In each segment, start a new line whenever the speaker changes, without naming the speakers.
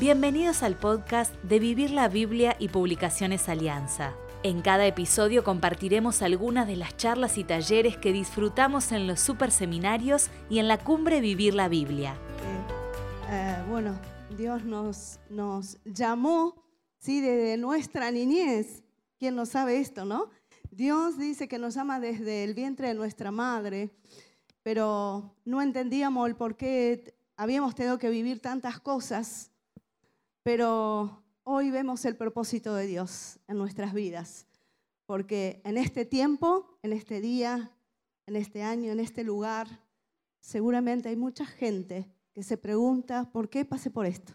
Bienvenidos al podcast de Vivir la Biblia y Publicaciones Alianza. En cada episodio compartiremos algunas de las charlas y talleres que disfrutamos en los super seminarios y en la cumbre Vivir la Biblia.
Eh, bueno, Dios nos, nos llamó, ¿sí? Desde nuestra niñez. ¿Quién no sabe esto, no? Dios dice que nos ama desde el vientre de nuestra madre, pero no entendíamos el por qué habíamos tenido que vivir tantas cosas, pero hoy vemos el propósito de Dios en nuestras vidas, porque en este tiempo, en este día, en este año, en este lugar, seguramente hay mucha gente que se pregunta, ¿por qué pasé por esto?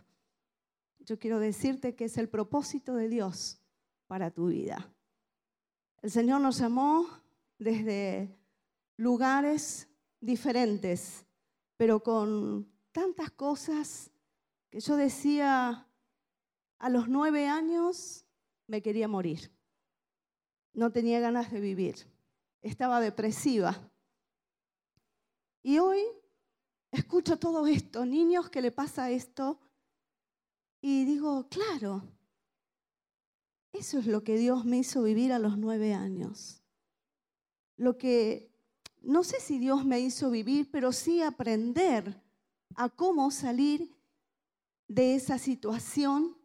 Yo quiero decirte que es el propósito de Dios para tu vida. El Señor nos amó desde lugares diferentes, pero con tantas cosas que yo decía, a los nueve años me quería morir. No tenía ganas de vivir. Estaba depresiva. Y hoy escucho todo esto, niños que le pasa esto, y digo, claro, eso es lo que Dios me hizo vivir a los nueve años. Lo que, no sé si Dios me hizo vivir, pero sí aprender a cómo salir de esa situación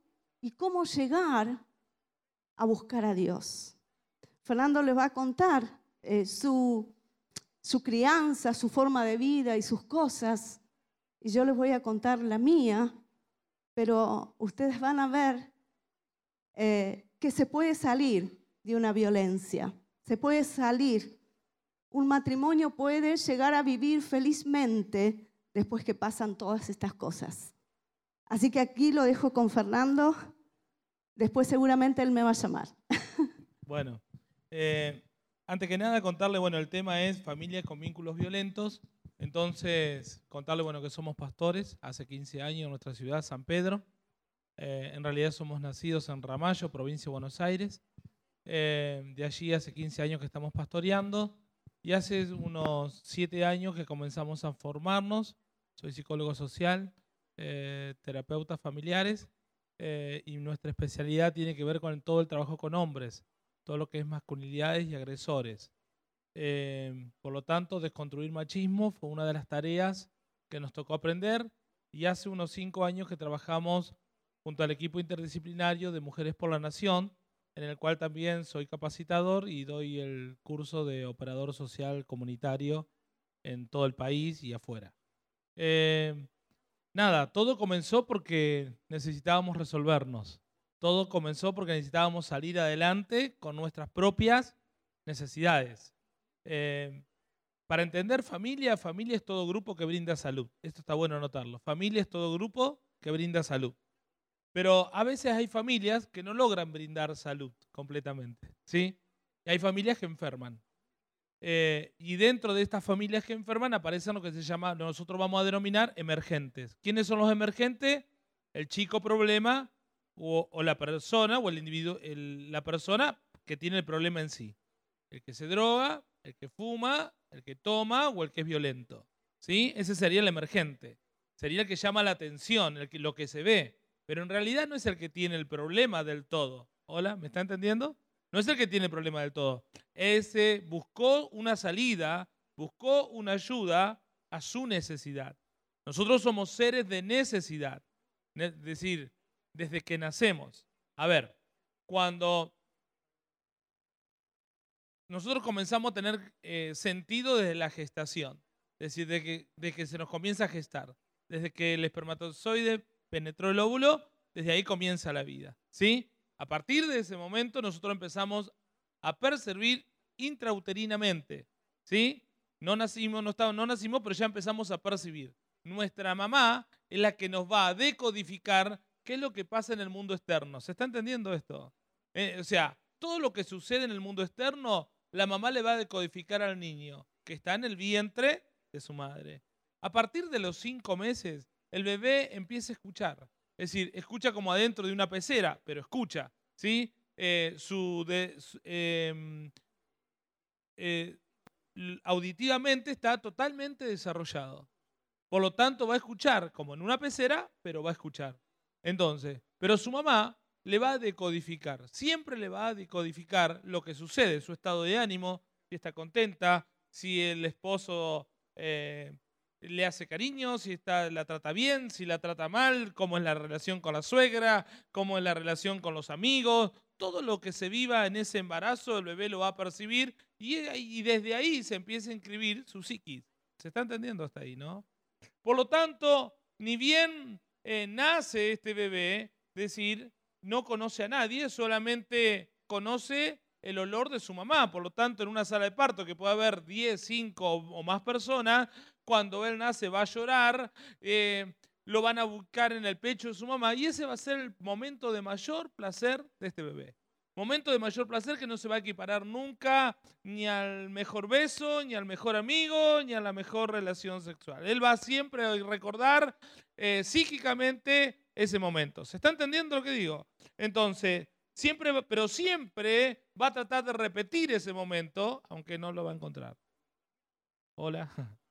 y cómo llegar a buscar a Dios. Fernando les va a contar eh, su, su crianza, su forma de vida y sus cosas, y yo les voy a contar la mía, pero ustedes van a ver eh, que se puede salir de una violencia, se puede salir. Un matrimonio puede llegar a vivir felizmente después que pasan todas estas cosas. Así que aquí lo dejo con Fernando. Después seguramente él me va a llamar.
Bueno, eh, antes que nada contarle, bueno, el tema es familia con vínculos violentos. Entonces, contarle, bueno, que somos pastores hace 15 años en nuestra ciudad, San Pedro. Eh, en realidad somos nacidos en Ramallo, provincia de Buenos Aires. Eh, de allí hace 15 años que estamos pastoreando y hace unos 7 años que comenzamos a formarnos. Soy psicólogo social, eh, terapeutas familiares y nuestra especialidad tiene que ver con todo el trabajo con hombres, todo lo que es masculinidades y agresores. por lo tanto, desconstruir machismo fue una de las tareas que nos tocó aprender y hace unos 5 años que trabajamos junto al equipo interdisciplinario de Mujeres por la Nación, en el cual también soy capacitador y doy el curso de operador social comunitario en todo el país y afuera. Eh, nada, todo comenzó porque necesitábamos resolvernos. Todo comenzó porque necesitábamos salir adelante con nuestras propias necesidades. Eh, para entender familia, familia es todo grupo que brinda salud. Esto está bueno anotarlo. Familia es todo grupo que brinda salud. Pero a veces hay familias que no logran brindar salud completamente, ¿sí? Y hay familias que enferman. Eh, y dentro de estas familias que enferman aparecen lo que se llama, nosotros vamos a denominar emergentes. ¿Quiénes son los emergentes? El chico problema o, la persona o el individuo, la persona que tiene el problema en sí. El que se droga, el que fuma, el que toma o el que es violento. ¿Sí? Ese sería el emergente. Sería el que llama la atención, el que, lo que se ve pero en realidad no es el que tiene el problema del todo. ¿Hola? ¿Me está entendiendo? No es el que tiene el problema del todo. Ese buscó una salida, buscó una ayuda a su necesidad. Nosotros somos seres de necesidad. Es decir, desde que nacemos. A ver, cuando nosotros comenzamos a tener eh, sentido desde la gestación, es decir, de de que se nos comienza a gestar, desde que el espermatozoide penetró el óvulo, desde ahí comienza la vida. ¿sí? A partir de ese momento nosotros empezamos a percibir intrauterinamente. ¿sí? No nacimos, no, no nacimos, pero ya empezamos a percibir. Nuestra mamá es la que nos va a decodificar qué es lo que pasa en el mundo externo. ¿Se está entendiendo esto? Eh, o sea, todo lo que sucede en el mundo externo, la mamá le va a decodificar al niño que está en el vientre de su madre. A partir de los cinco meses, el bebé empieza a escuchar. Es decir, escucha como adentro de una pecera, pero escucha. ¿sí? Eh, su, em, eh, auditivamente está totalmente desarrollado. Por lo tanto, va a escuchar como en una pecera, pero va a escuchar. Entonces, pero su mamá le va a decodificar, siempre le va a decodificar lo que sucede, su estado de ánimo, si está contenta, si el esposo eh, le hace cariño, si está, la trata bien, si la trata mal, cómo es la relación con la suegra, cómo es la relación con los amigos, todo lo que se viva en ese embarazo, el bebé lo va a percibir y, desde ahí se empieza a inscribir su psiquis. ¿Se está entendiendo hasta ahí, no? Por lo tanto, ni bien eh, nace este bebé, decir, no conoce a nadie, solamente conoce el olor de su mamá. Por lo tanto, en una sala de parto que puede haber 10, 5 o más personas, cuando él nace va a llorar, eh, lo van a buscar en el pecho de su mamá y ese va a ser el momento de mayor placer de este bebé. Momento de mayor placer que no se va a equiparar nunca ni al mejor beso, ni al mejor amigo, ni a la mejor relación sexual. Él va siempre a recordar eh, psíquicamente ese momento. ¿Se está entendiendo lo que digo? Entonces, siempre, pero siempre va a tratar de repetir ese momento, aunque no lo va a encontrar. Hola.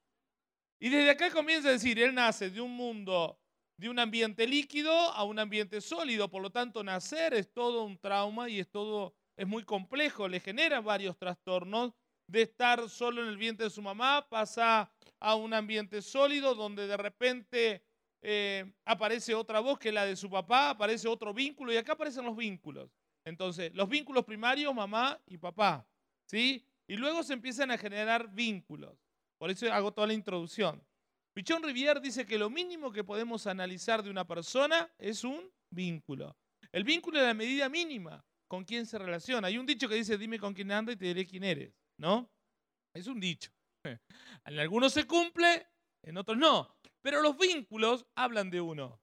Y desde acá comienza a decir, él nace de un mundo, de un ambiente líquido a un ambiente sólido, por lo tanto nacer es todo un trauma y es todo, es muy complejo, le genera varios trastornos. De estar solo en el vientre de su mamá, pasa a un ambiente sólido donde de repente eh, aparece otra voz que la de su papá, aparece otro vínculo y acá aparecen los vínculos. Entonces, los vínculos primarios, mamá y papá, ¿sí? Y luego se empiezan a generar vínculos. Por eso hago toda la introducción. Pichón Rivière dice que lo mínimo que podemos analizar de una persona es un vínculo. El vínculo es la medida mínima con quién se relaciona. Hay un dicho que dice, dime con quién anda y te diré quién eres, ¿no? Es un dicho. En algunos se cumple, en otros no. Pero los vínculos hablan de uno.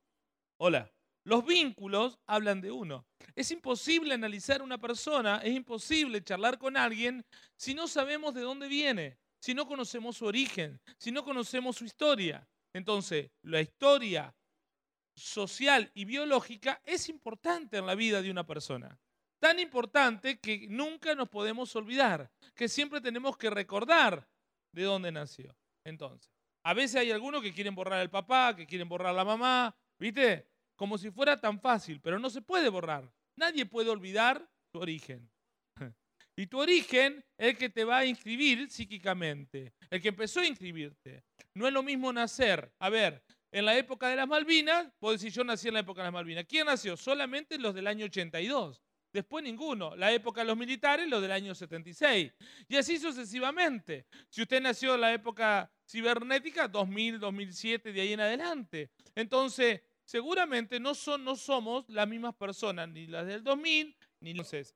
Hola. Los vínculos hablan de uno. Es imposible analizar una persona, es imposible charlar con alguien si no sabemos de dónde viene, si no conocemos su origen, si no conocemos su historia. Entonces, la historia social y biológica es importante en la vida de una persona. Tan importante que nunca nos podemos olvidar, que siempre tenemos que recordar de dónde nació. Entonces, a veces hay algunos que quieren borrar al papá, que quieren borrar a la mamá, ¿viste? Como si fuera tan fácil, pero no se puede borrar. Nadie puede olvidar su origen. Y tu origen es el que te va a inscribir psíquicamente, el que empezó a inscribirte. No es lo mismo nacer. A ver, en la época de las Malvinas, puedo decir yo nací en la época de las Malvinas. ¿Quién nació? Solamente los del año 82. Después ninguno. La época de los militares, los del año 76. Y así sucesivamente. Si usted nació en la época cibernética, 2000, 2007, de ahí en adelante. Entonces, seguramente no, son, no somos las mismas personas, ni las del 2000, ni entonces.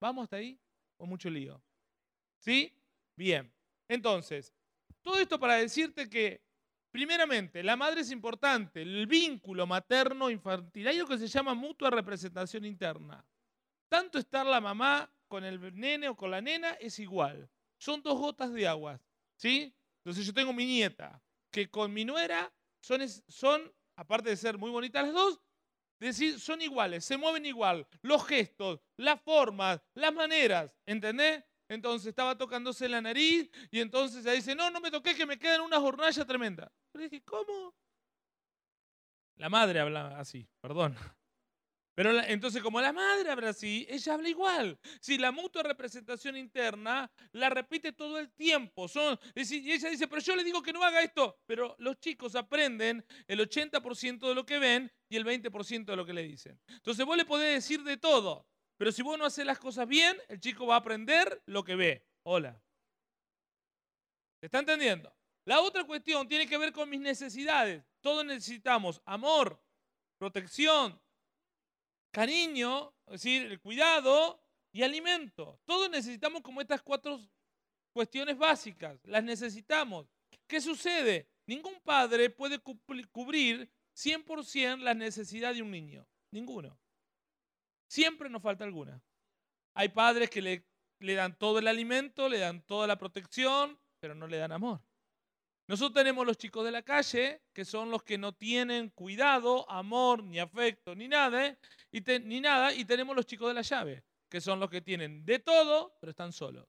¿Vamos hasta ahí? ¿O mucho lío? ¿Sí? Bien. Entonces, todo esto para decirte que, primeramente, la madre es importante, el vínculo materno-infantil. Hay algo que se llama mutua representación interna. Tanto estar la mamá con el nene o con la nena es igual. Son dos gotas de agua. ¿Sí? Entonces yo tengo mi nieta, que con mi nuera son, son aparte de ser muy bonitas las dos, decir, son iguales, se mueven igual, los gestos, las formas, las maneras, ¿entendés? Entonces estaba tocándose la nariz y entonces ella dice, no, no me toqué, que me quedan unas hornallas tremendas. Le dije, ¿cómo? La madre habla así, perdón. Pero entonces, como la madre habla así, ella habla igual. Si la mutua representación interna la repite todo el tiempo. Son, y ella dice, pero yo le digo que no haga esto. Pero los chicos aprenden el 80% de lo que ven y el 20% de lo que le dicen. Entonces vos le podés decir de todo. Pero si vos no haces las cosas bien, el chico va a aprender lo que ve. Hola. ¿Se está entendiendo? La otra cuestión tiene que ver con mis necesidades. Todos necesitamos amor, protección, cariño, es decir, el cuidado y alimento. Todos necesitamos como estas cuatro cuestiones básicas, las necesitamos. ¿Qué sucede? Ningún padre puede cubrir 100% la necesidad de un niño, ninguno. Siempre nos falta alguna. Hay padres que le, le dan todo el alimento, le dan toda la protección, pero no le dan amor. Nosotros tenemos los chicos de la calle, que son los que no tienen cuidado, amor, ni afecto, ni nada, y ni nada, y tenemos los chicos de la llave, que son los que tienen de todo, pero están solos.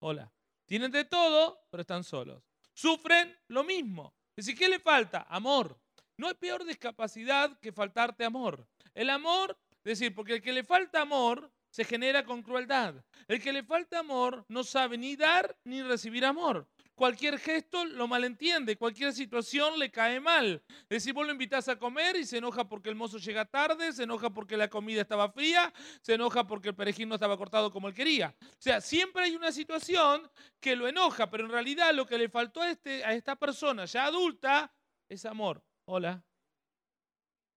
Hola. Tienen de todo, pero están solos. Sufren lo mismo. Es decir, ¿qué le falta? Amor. no hay peor discapacidad que faltarte amor. El amor, es decir, porque el que le falta amor se genera con crueldad. El que le falta amor no sabe ni dar ni recibir amor. Cualquier gesto lo malentiende, cualquier situación le cae mal. Es vos lo invitas a comer y se enoja porque el mozo llega tarde, se enoja porque la comida estaba fría, se enoja porque el perejil no estaba cortado como él quería. O sea, siempre hay una situación que lo enoja, pero en realidad lo que le faltó a, este, a esta persona ya adulta es amor. Hola.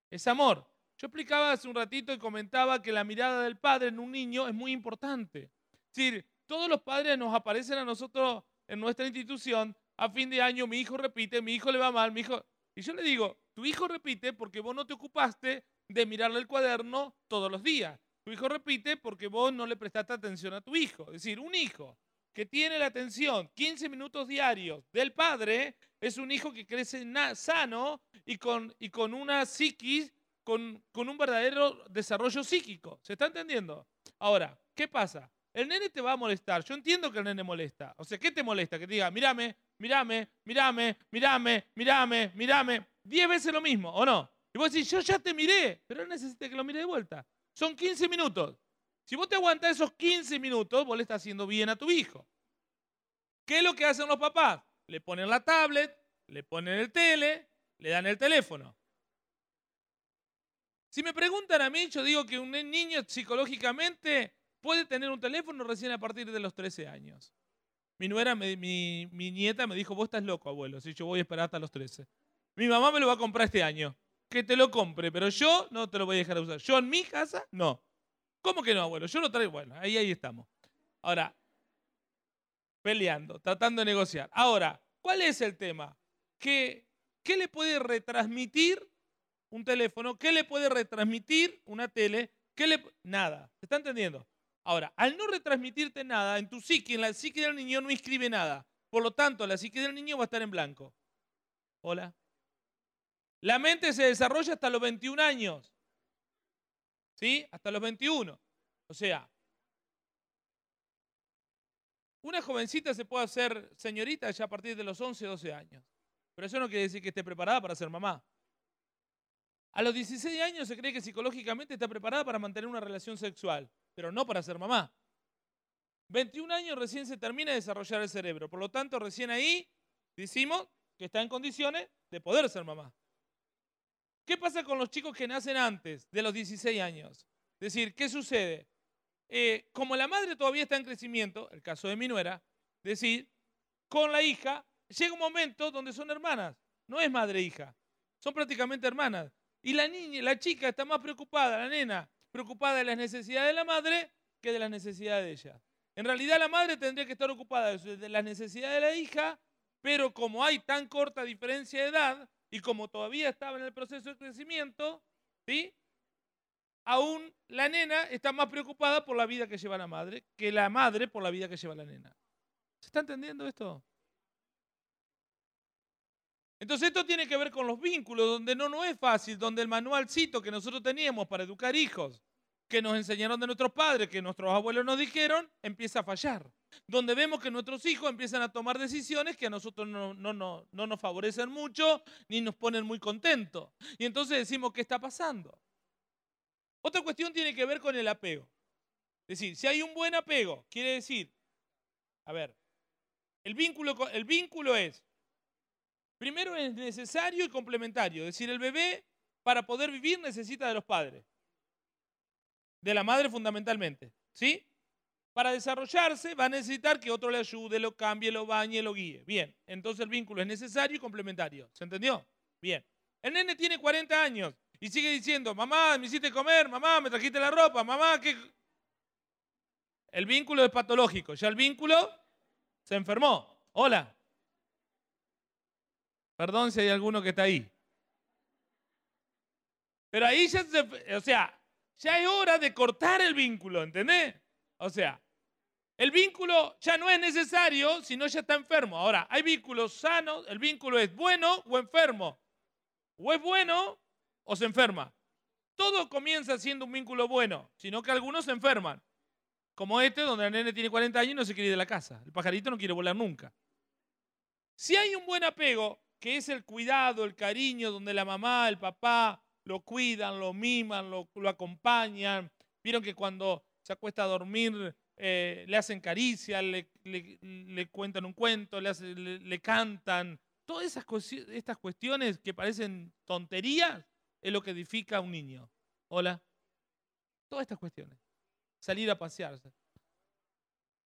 Es amor. Yo explicaba hace un ratito y comentaba que la mirada del padre en un niño es muy importante. Es decir, todos los padres nos aparecen a nosotros en nuestra institución, a fin de año mi hijo repite, mi hijo le va mal, mi hijo... Y yo le digo, tu hijo repite porque vos no te ocupaste de mirarle el cuaderno todos los días. Tu hijo repite porque vos no le prestaste atención a tu hijo. Es decir, un hijo que tiene la atención 15 minutos diarios del padre es un hijo que crece sano y con, y con una psiquis, con, con un verdadero desarrollo psíquico. ¿Se está entendiendo? Ahora, ¿qué pasa? El nene te va a molestar. Yo entiendo que el nene molesta. O sea, ¿qué te molesta? Que te diga, mírame, mírame, mírame, mírame, mírame, mírame. Diez veces lo mismo, ¿o no? Y vos decís, yo ya te miré, pero él necesita que lo mire de vuelta. Son 15 minutos. Si vos te aguantás esos 15 minutos, vos le estás haciendo bien a tu hijo. ¿Qué es lo que hacen los papás? Le ponen la tablet, le ponen el tele, le dan el teléfono. Si me preguntan a mí, yo digo que un niño psicológicamente puede tener un teléfono recién a partir de los 13 años. Mi nuera, mi, nieta me dijo, vos estás loco, abuelo, si yo voy a esperar hasta los 13. Mi mamá me lo va a comprar este año. Que te lo compre, pero yo no te lo voy a dejar de usar. Yo en mi casa, no. ¿Cómo que no, abuelo? Yo lo traigo. Bueno, ahí, ahí estamos. Ahora, peleando, tratando de negociar. Ahora, ¿cuál es el tema? ¿Qué, qué le puede retransmitir un teléfono? ¿Qué le puede retransmitir una tele? ¿Qué le... Nada. ¿Se está entendiendo? Ahora, al no retransmitirte nada, en tu psique, en la psique del niño no inscribe nada. Por lo tanto, la psique del niño va a estar en blanco. Hola. La mente se desarrolla hasta los 21 años. ¿Sí? Hasta los 21. O sea, una jovencita se puede hacer señorita ya a partir de los 11, 12 años. Pero eso no quiere decir que esté preparada para ser mamá. A los 16 años se cree que psicológicamente está preparada para mantener una relación sexual pero no para ser mamá. 21 años recién se termina de desarrollar el cerebro, por lo tanto recién ahí decimos que está en condiciones de poder ser mamá. ¿Qué pasa con los chicos que nacen antes de los 16 años? Es decir, ¿qué sucede? Eh, como la madre todavía está en crecimiento, el caso de mi nuera, decir, con la hija, llega un momento donde son hermanas, no es madre e hija, son prácticamente hermanas. Y la niña, la chica está más preocupada, la nena, preocupada de las necesidades de la madre que de las necesidades de ella. En realidad la madre tendría que estar ocupada de las necesidades de la hija, pero como hay tan corta diferencia de edad y como todavía estaba en el proceso de crecimiento, ¿sí? aún la nena está más preocupada por la vida que lleva la madre que la madre por la vida que lleva la nena. ¿Se está entendiendo esto? Entonces esto tiene que ver con los vínculos, donde no, no es fácil, donde el manualcito que nosotros teníamos para educar hijos, que nos enseñaron de nuestros padres, que nuestros abuelos nos dijeron, empieza a fallar. Donde vemos que nuestros hijos empiezan a tomar decisiones que a nosotros no, no, no, no nos favorecen mucho ni nos ponen muy contentos. Y entonces decimos, ¿qué está pasando? Otra cuestión tiene que ver con el apego. Es decir, si hay un buen apego, quiere decir, a ver, el vínculo, el vínculo es Primero es necesario y complementario. Es decir, el bebé para poder vivir necesita de los padres. De la madre fundamentalmente. ¿Sí? Para desarrollarse va a necesitar que otro le ayude, lo cambie, lo bañe, lo guíe. Bien, entonces el vínculo es necesario y complementario. ¿Se entendió? Bien. El nene tiene 40 años y sigue diciendo, mamá, me hiciste comer, mamá, me trajiste la ropa, mamá, ¿qué? El vínculo es patológico. Ya el vínculo se enfermó. Hola. Perdón si hay alguno que está ahí. Pero ahí ya se, o sea, ya es hora de cortar el vínculo, ¿entendés? O sea, el vínculo ya no es necesario, sino ya está enfermo. Ahora, hay vínculos sanos, el vínculo es bueno o enfermo. O es bueno o se enferma. Todo comienza siendo un vínculo bueno, sino que algunos se enferman. Como este, donde el nene tiene 40 años y no se quiere ir de la casa. El pajarito no quiere volar nunca. Si hay un buen apego, que es el cuidado, el cariño, donde la mamá, el papá lo cuidan, lo miman, lo, acompañan. Vieron que cuando se acuesta a dormir eh, le hacen caricias, le, cuentan un cuento, le, cantan. Todas esas estas cuestiones que parecen tonterías es lo que edifica a un niño. Hola. Todas estas cuestiones. Salir a pasearse.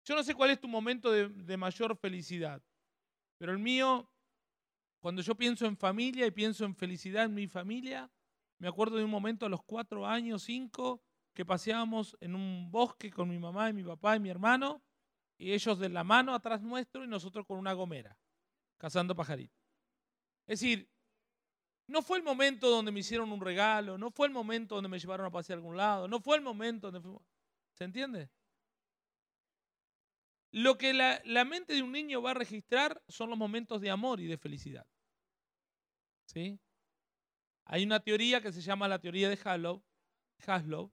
Yo no sé cuál es tu momento de, mayor felicidad, pero el mío, cuando yo pienso en familia y pienso en felicidad en mi familia, me acuerdo de un momento a los cuatro años, cinco, que paseábamos en un bosque con mi mamá y mi papá y mi hermano, y ellos de la mano atrás nuestro y nosotros con una gomera, cazando pajaritos. Es decir, no fue el momento donde me hicieron un regalo, no fue el momento donde me llevaron a pasear a algún lado, no fue el momento donde. ¿Se entiende? Lo que la, mente de un niño va a registrar son los momentos de amor y de felicidad. ¿Sí? Hay una teoría que se llama la teoría de Haslow, Haslow,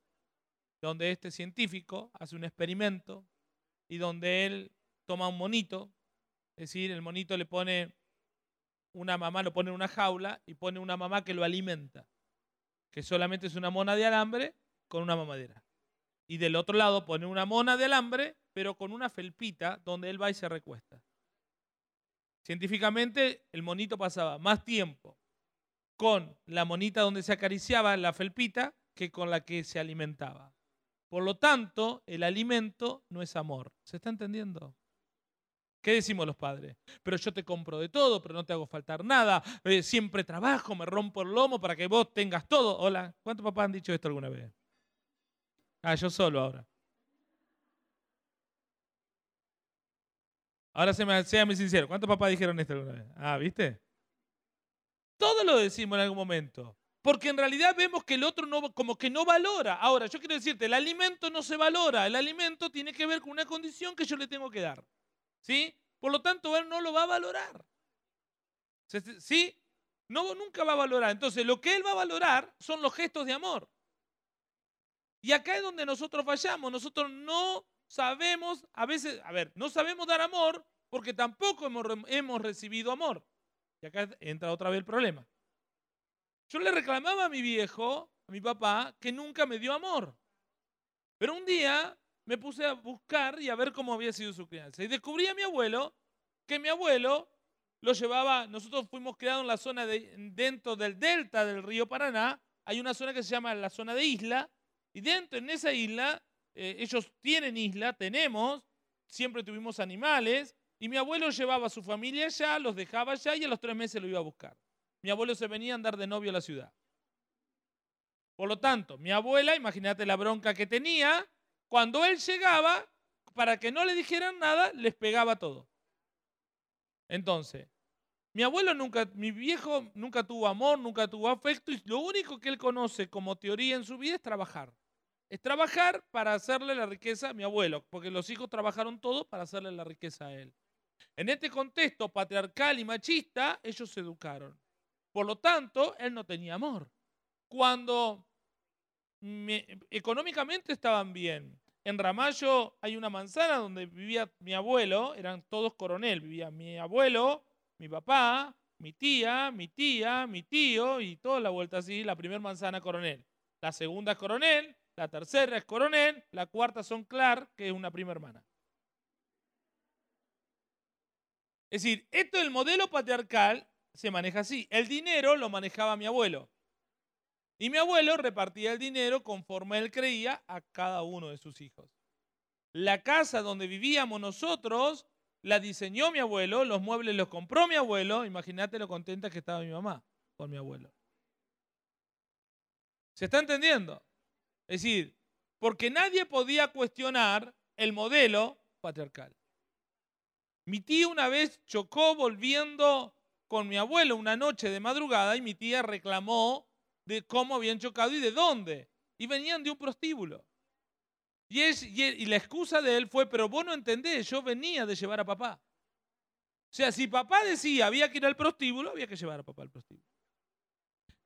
donde este científico hace un experimento y donde él toma un monito, es decir, el monito le pone una mamá, lo pone en una jaula y pone una mamá que lo alimenta, que solamente es una mona de alambre con una mamadera. Y del otro lado pone una mona de alambre pero con una felpita donde él va y se recuesta. Científicamente, el monito pasaba más tiempo con la monita donde se acariciaba la felpita que con la que se alimentaba. Por lo tanto, el alimento no es amor. ¿Se está entendiendo? ¿Qué decimos los padres? Pero yo te compro de todo, pero no te hago faltar nada. Eh, siempre trabajo, me rompo el lomo para que vos tengas todo. Hola, ¿cuántos papás han dicho esto alguna vez? Ah, yo solo ahora. Ahora séame sincero, ¿cuántos papás dijeron esto alguna vez? Ah, ¿viste? Todos lo decimos en algún momento. Porque en realidad vemos que el otro no, como que no valora. Ahora, yo quiero decirte, el alimento no se valora. El alimento tiene que ver con una condición que yo le tengo que dar. ¿Sí? Por lo tanto, él no lo va a valorar. ¿Sí? No, nunca va a valorar. Entonces, lo que él va a valorar son los gestos de amor. Y acá es donde nosotros fallamos. Nosotros no sabemos, a veces, a ver, no sabemos dar amor porque tampoco hemos, recibido amor. Y acá entra otra vez el problema. Yo le reclamaba a mi viejo, a mi papá, que nunca me dio amor. Pero un día me puse a buscar y a ver cómo había sido su crianza. Y descubrí a mi abuelo, que mi abuelo lo llevaba, nosotros fuimos creados en la zona de, dentro del delta del río Paraná, hay una zona que se llama la zona de isla, y dentro en esa isla eh, ellos tienen isla, tenemos, siempre tuvimos animales, y mi abuelo llevaba a su familia allá, los dejaba allá y a los tres meses lo iba a buscar. Mi abuelo se venía a andar de novio a la ciudad. Por lo tanto, mi abuela, imagínate la bronca que tenía, cuando él llegaba, para que no le dijeran nada, les pegaba todo. Entonces, mi abuelo nunca, mi viejo nunca tuvo amor, nunca tuvo afecto y lo único que él conoce como teoría en su vida es trabajar es trabajar para hacerle la riqueza a mi abuelo, porque los hijos trabajaron todos para hacerle la riqueza a él. En este contexto patriarcal y machista, ellos se educaron. Por lo tanto, él no tenía amor. Cuando económicamente estaban bien, en Ramallo hay una manzana donde vivía mi abuelo, eran todos coronel, vivía mi abuelo, mi papá, mi tía, mi tía, mi tío y toda la vuelta así, la primera manzana coronel. La segunda coronel, la tercera es coronel, la cuarta son Clark, que es una prima hermana. Es decir, esto del modelo patriarcal se maneja así. El dinero lo manejaba mi abuelo. Y mi abuelo repartía el dinero conforme él creía a cada uno de sus hijos. La casa donde vivíamos nosotros la diseñó mi abuelo, los muebles los compró mi abuelo. Imagínate lo contenta que estaba mi mamá con mi abuelo. ¿Se está entendiendo? Es decir, porque nadie podía cuestionar el modelo patriarcal. Mi tía una vez chocó volviendo con mi abuelo una noche de madrugada y mi tía reclamó de cómo habían chocado y de dónde. Y venían de un prostíbulo. Y, la excusa de él fue, pero vos no entendés, yo venía de llevar a papá. O sea, si papá decía había que ir al prostíbulo, había que llevar a papá al prostíbulo.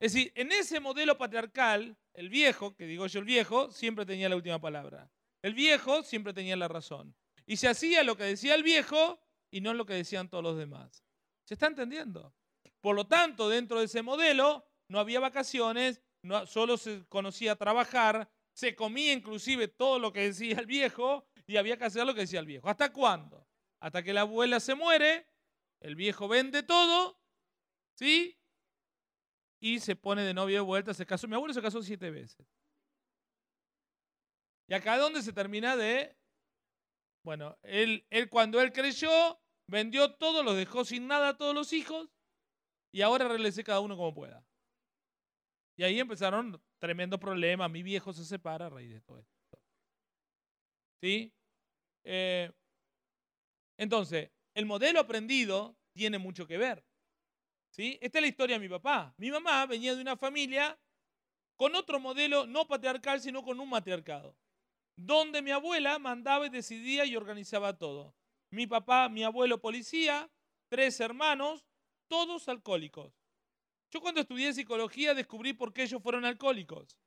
Es decir, en ese modelo patriarcal, el viejo, que digo yo el viejo, siempre tenía la última palabra. El viejo siempre tenía la razón. Y se hacía lo que decía el viejo y no lo que decían todos los demás. ¿Se está entendiendo? Por lo tanto, dentro de ese modelo no había vacaciones, solo se conocía trabajar, se comía inclusive todo lo que decía el viejo y había que hacer lo que decía el viejo. ¿Hasta cuándo? Hasta que la abuela se muere, el viejo vende todo, ¿sí? Y se pone de novio de vuelta, se casó. Mi abuelo se casó siete veces. Y acá donde se termina de... Bueno, él, él cuando él creyó, vendió todo, los dejó sin nada a todos los hijos y ahora regrese cada uno como pueda. Y ahí empezaron tremendos problemas. Mi viejo se separa a raíz de todo esto. ¿Sí? Eh, entonces, el modelo aprendido tiene mucho que ver. ¿Sí? Esta es la historia de mi papá. Mi mamá venía de una familia con otro modelo, no patriarcal, sino con un matriarcado, donde mi abuela mandaba y decidía y organizaba todo. Mi papá, mi abuelo policía, tres hermanos, todos alcohólicos. Yo cuando estudié psicología descubrí por qué ellos fueron alcohólicos.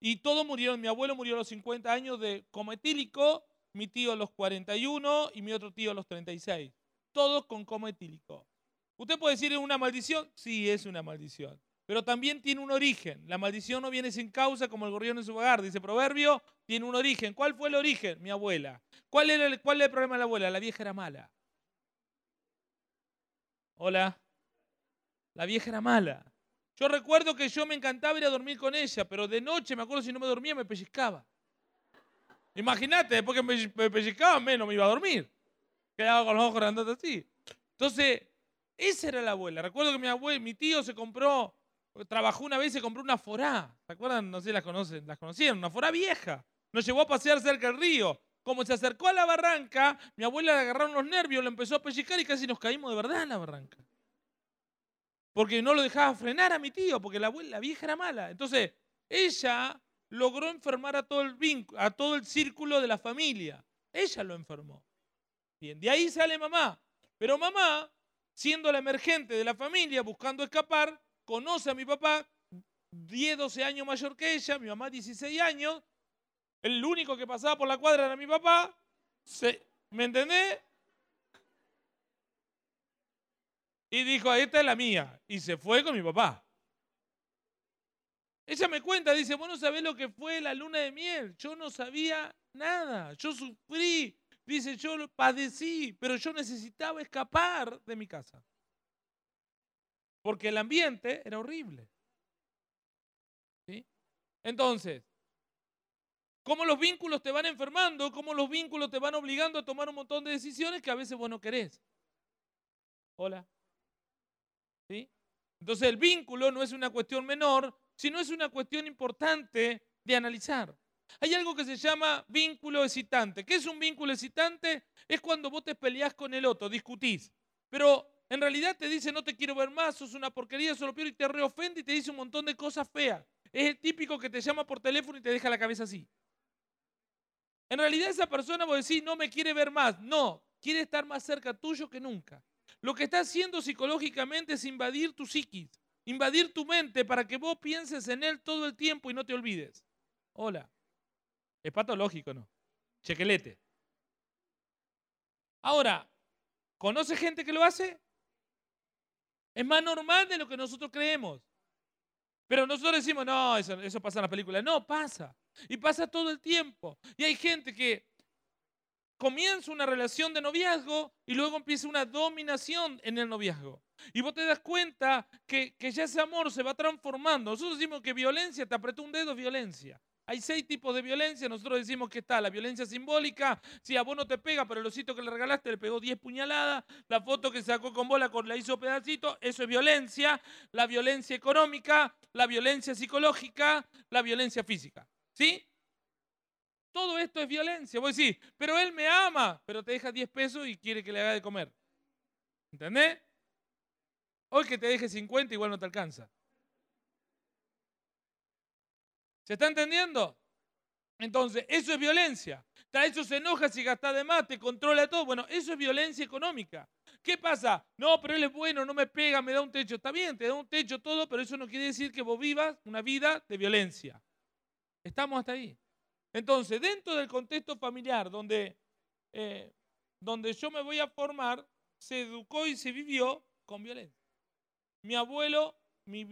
Y todos murieron. Mi abuelo murió a los 50 años de coma etílico, mi tío a los 41 y mi otro tío a los 36. Todos con coma etílico. ¿Usted puede decir es una maldición? Sí, es una maldición. Pero también tiene un origen. La maldición no viene sin causa como el gorrión en su hogar. Dice Proverbio, tiene un origen. ¿Cuál fue el origen? Mi abuela. ¿Cuál era el, cuál era el problema de la abuela? La vieja era mala. Hola. La vieja era mala. Yo recuerdo que yo me encantaba ir a dormir con ella, pero de noche, me acuerdo si no me dormía, me pellizcaba. Imagínate, después que me pellizcaba, menos me iba a dormir. Quedaba con los ojos grandes así. Entonces, esa era la abuela. Recuerdo que mi abuelo, mi tío se compró, trabajó una vez y se compró una forá. ¿Se acuerdan? No sé si las conocen, las conocieron, una forá vieja. Nos llevó a pasear cerca del río. Como se acercó a la barranca, mi abuela le agarraron los nervios, le empezó a pellizcar y casi nos caímos de verdad en la barranca porque no lo dejaba frenar a mi tío, porque la, la vieja era mala. Entonces, ella logró enfermar a todo, el a todo el círculo de la familia. Ella lo enfermó. Bien, de ahí sale mamá. Pero mamá, siendo la emergente de la familia, buscando escapar, conoce a mi papá, 10, 12 años mayor que ella, mi mamá 16 años, el único que pasaba por la cuadra era mi papá, ¿me entendés? Y dijo, esta es la mía. Y se fue con mi papá. Ella me cuenta, dice, vos no sabés lo que fue la luna de miel. Yo no sabía nada. Yo sufrí. Dice, yo padecí, pero yo necesitaba escapar de mi casa. Porque el ambiente era horrible. ¿Sí? Entonces, cómo los vínculos te van enfermando, cómo los vínculos te van obligando a tomar un montón de decisiones que a veces vos no querés. Hola. Entonces el vínculo no es una cuestión menor, sino es una cuestión importante de analizar. Hay algo que se llama vínculo excitante. ¿Qué es un vínculo excitante? Es cuando vos te peleás con el otro, discutís. Pero en realidad te dice no te quiero ver más, sos una porquería, solo quiero y te reofende y te dice un montón de cosas feas. Es el típico que te llama por teléfono y te deja la cabeza así. En realidad esa persona vos decís no me quiere ver más. No, quiere estar más cerca tuyo que nunca. Lo que está haciendo psicológicamente es invadir tu psiquis, invadir tu mente para que vos pienses en él todo el tiempo y no te olvides. Hola. Es patológico, ¿no? Chequelete. Ahora, ¿conoce gente que lo hace? Es más normal de lo que nosotros creemos. Pero nosotros decimos, no, eso, eso pasa en la película. No, pasa. Y pasa todo el tiempo. Y hay gente que comienza una relación de noviazgo y luego empieza una dominación en el noviazgo. Y vos te das cuenta que, ya ese amor se va transformando. Nosotros decimos que violencia, te apretó un dedo, violencia. Hay seis tipos de violencia. Nosotros decimos que está la violencia simbólica. Si a vos no te pega, pero el osito que le regalaste le pegó 10 puñaladas. La foto que sacó con bola la hizo pedacito. Eso es violencia. La violencia económica, la violencia psicológica, la violencia física. ¿Sí? Todo esto es violencia. Vos decís, pero él me ama, pero te deja 10 pesos y quiere que le haga de comer. ¿Entendés? Hoy que te deje 50 igual no te alcanza. ¿Se está entendiendo? Entonces, eso es violencia. Eso se enoja si gasta de más, te controla todo. Bueno, eso es violencia económica. ¿Qué pasa? No, pero él es bueno, no me pega, me da un techo. Está bien, te da un techo todo, pero eso no quiere decir que vos vivas una vida de violencia. Estamos hasta ahí. Entonces, dentro del contexto familiar donde, eh, donde yo me voy a formar, se educó y se vivió con violencia. mi abuelo, mi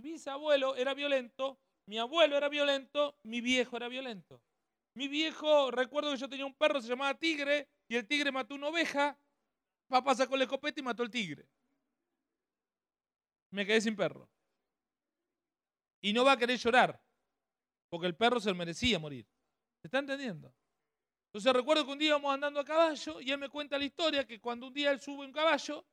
bisabuelo era violento, mi abuelo era violento, mi viejo era violento. Mi viejo, recuerdo que yo tenía un perro, se llamaba Tigre, y el tigre mató una oveja, papá sacó la escopeta y mató al tigre. Me quedé sin perro. Y no va a querer llorar, porque el perro se merecía morir. ¿Se está entendiendo? Entonces recuerdo que un día íbamos andando a caballo y él me cuenta la historia que cuando un día él sube un caballo,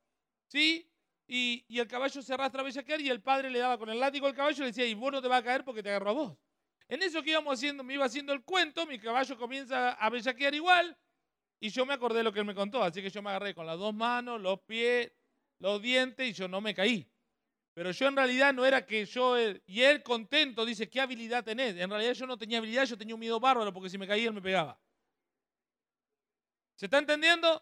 ¿sí? Y, el caballo se arrastra a bellaquear y el padre le daba con el látigo al caballo y le decía, y vos no te va a caer porque te agarró a vos. En eso que íbamos haciendo, me iba haciendo el cuento, mi caballo comienza a bellaquear igual, y yo me acordé de lo que él me contó, así que yo me agarré con las dos manos, los pies, los dientes, y yo no me caí. Pero yo en realidad no era que yo, eh, y él contento dice, ¿qué habilidad tenés? En realidad yo no tenía habilidad, yo tenía un miedo bárbaro, porque si me caía él me pegaba. ¿Se está entendiendo?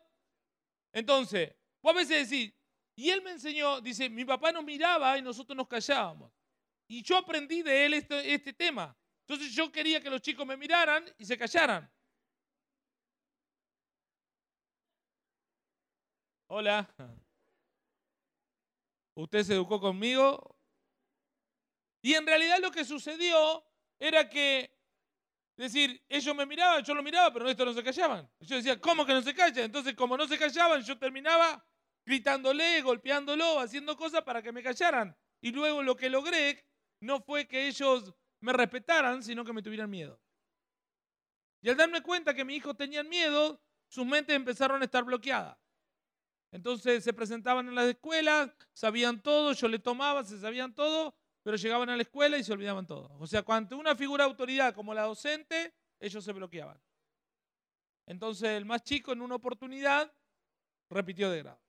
Entonces, vos a veces decís, y él me enseñó, dice, mi papá nos miraba y nosotros nos callábamos. Y yo aprendí de él este, este tema. Entonces yo quería que los chicos me miraran y se callaran. Hola. Usted se educó conmigo. Y en realidad lo que sucedió era que, decir, ellos me miraban, yo lo miraba, pero estos no se callaban. Yo decía, ¿cómo que no se callan? Entonces, como no se callaban, yo terminaba gritándole, golpeándolo, haciendo cosas para que me callaran. Y luego lo que logré no fue que ellos me respetaran, sino que me tuvieran miedo. Y al darme cuenta que mi hijo tenían miedo, sus mentes empezaron a estar bloqueadas. Entonces se presentaban en las escuelas, sabían todo, yo le tomaba, se sabían todo, pero llegaban a la escuela y se olvidaban todo. O sea, cuando una figura de autoridad como la docente, ellos se bloqueaban. Entonces el más chico en una oportunidad repitió de grado.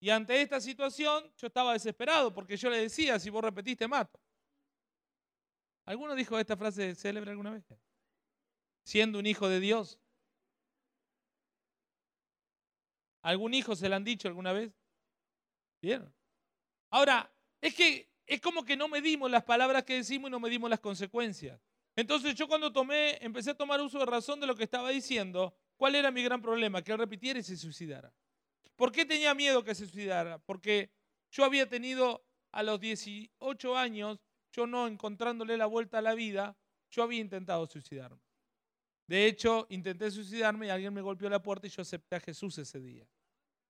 Y ante esta situación yo estaba desesperado porque yo le decía, si vos repetiste, mato. ¿Alguno dijo esta frase célebre alguna vez? Siendo un hijo de Dios. ¿Algún hijo se lo han dicho alguna vez? Bien. Ahora, es que es como que no medimos las palabras que decimos y no medimos las consecuencias. Entonces yo cuando tomé, empecé a tomar uso de razón de lo que estaba diciendo, ¿cuál era mi gran problema? Que él repitiera y se suicidara. ¿Por qué tenía miedo que se suicidara? Porque yo había tenido a los 18 años yo no encontrándole la vuelta a la vida, yo había intentado suicidarme. De hecho, intenté suicidarme y alguien me golpeó la puerta y yo acepté a Jesús ese día.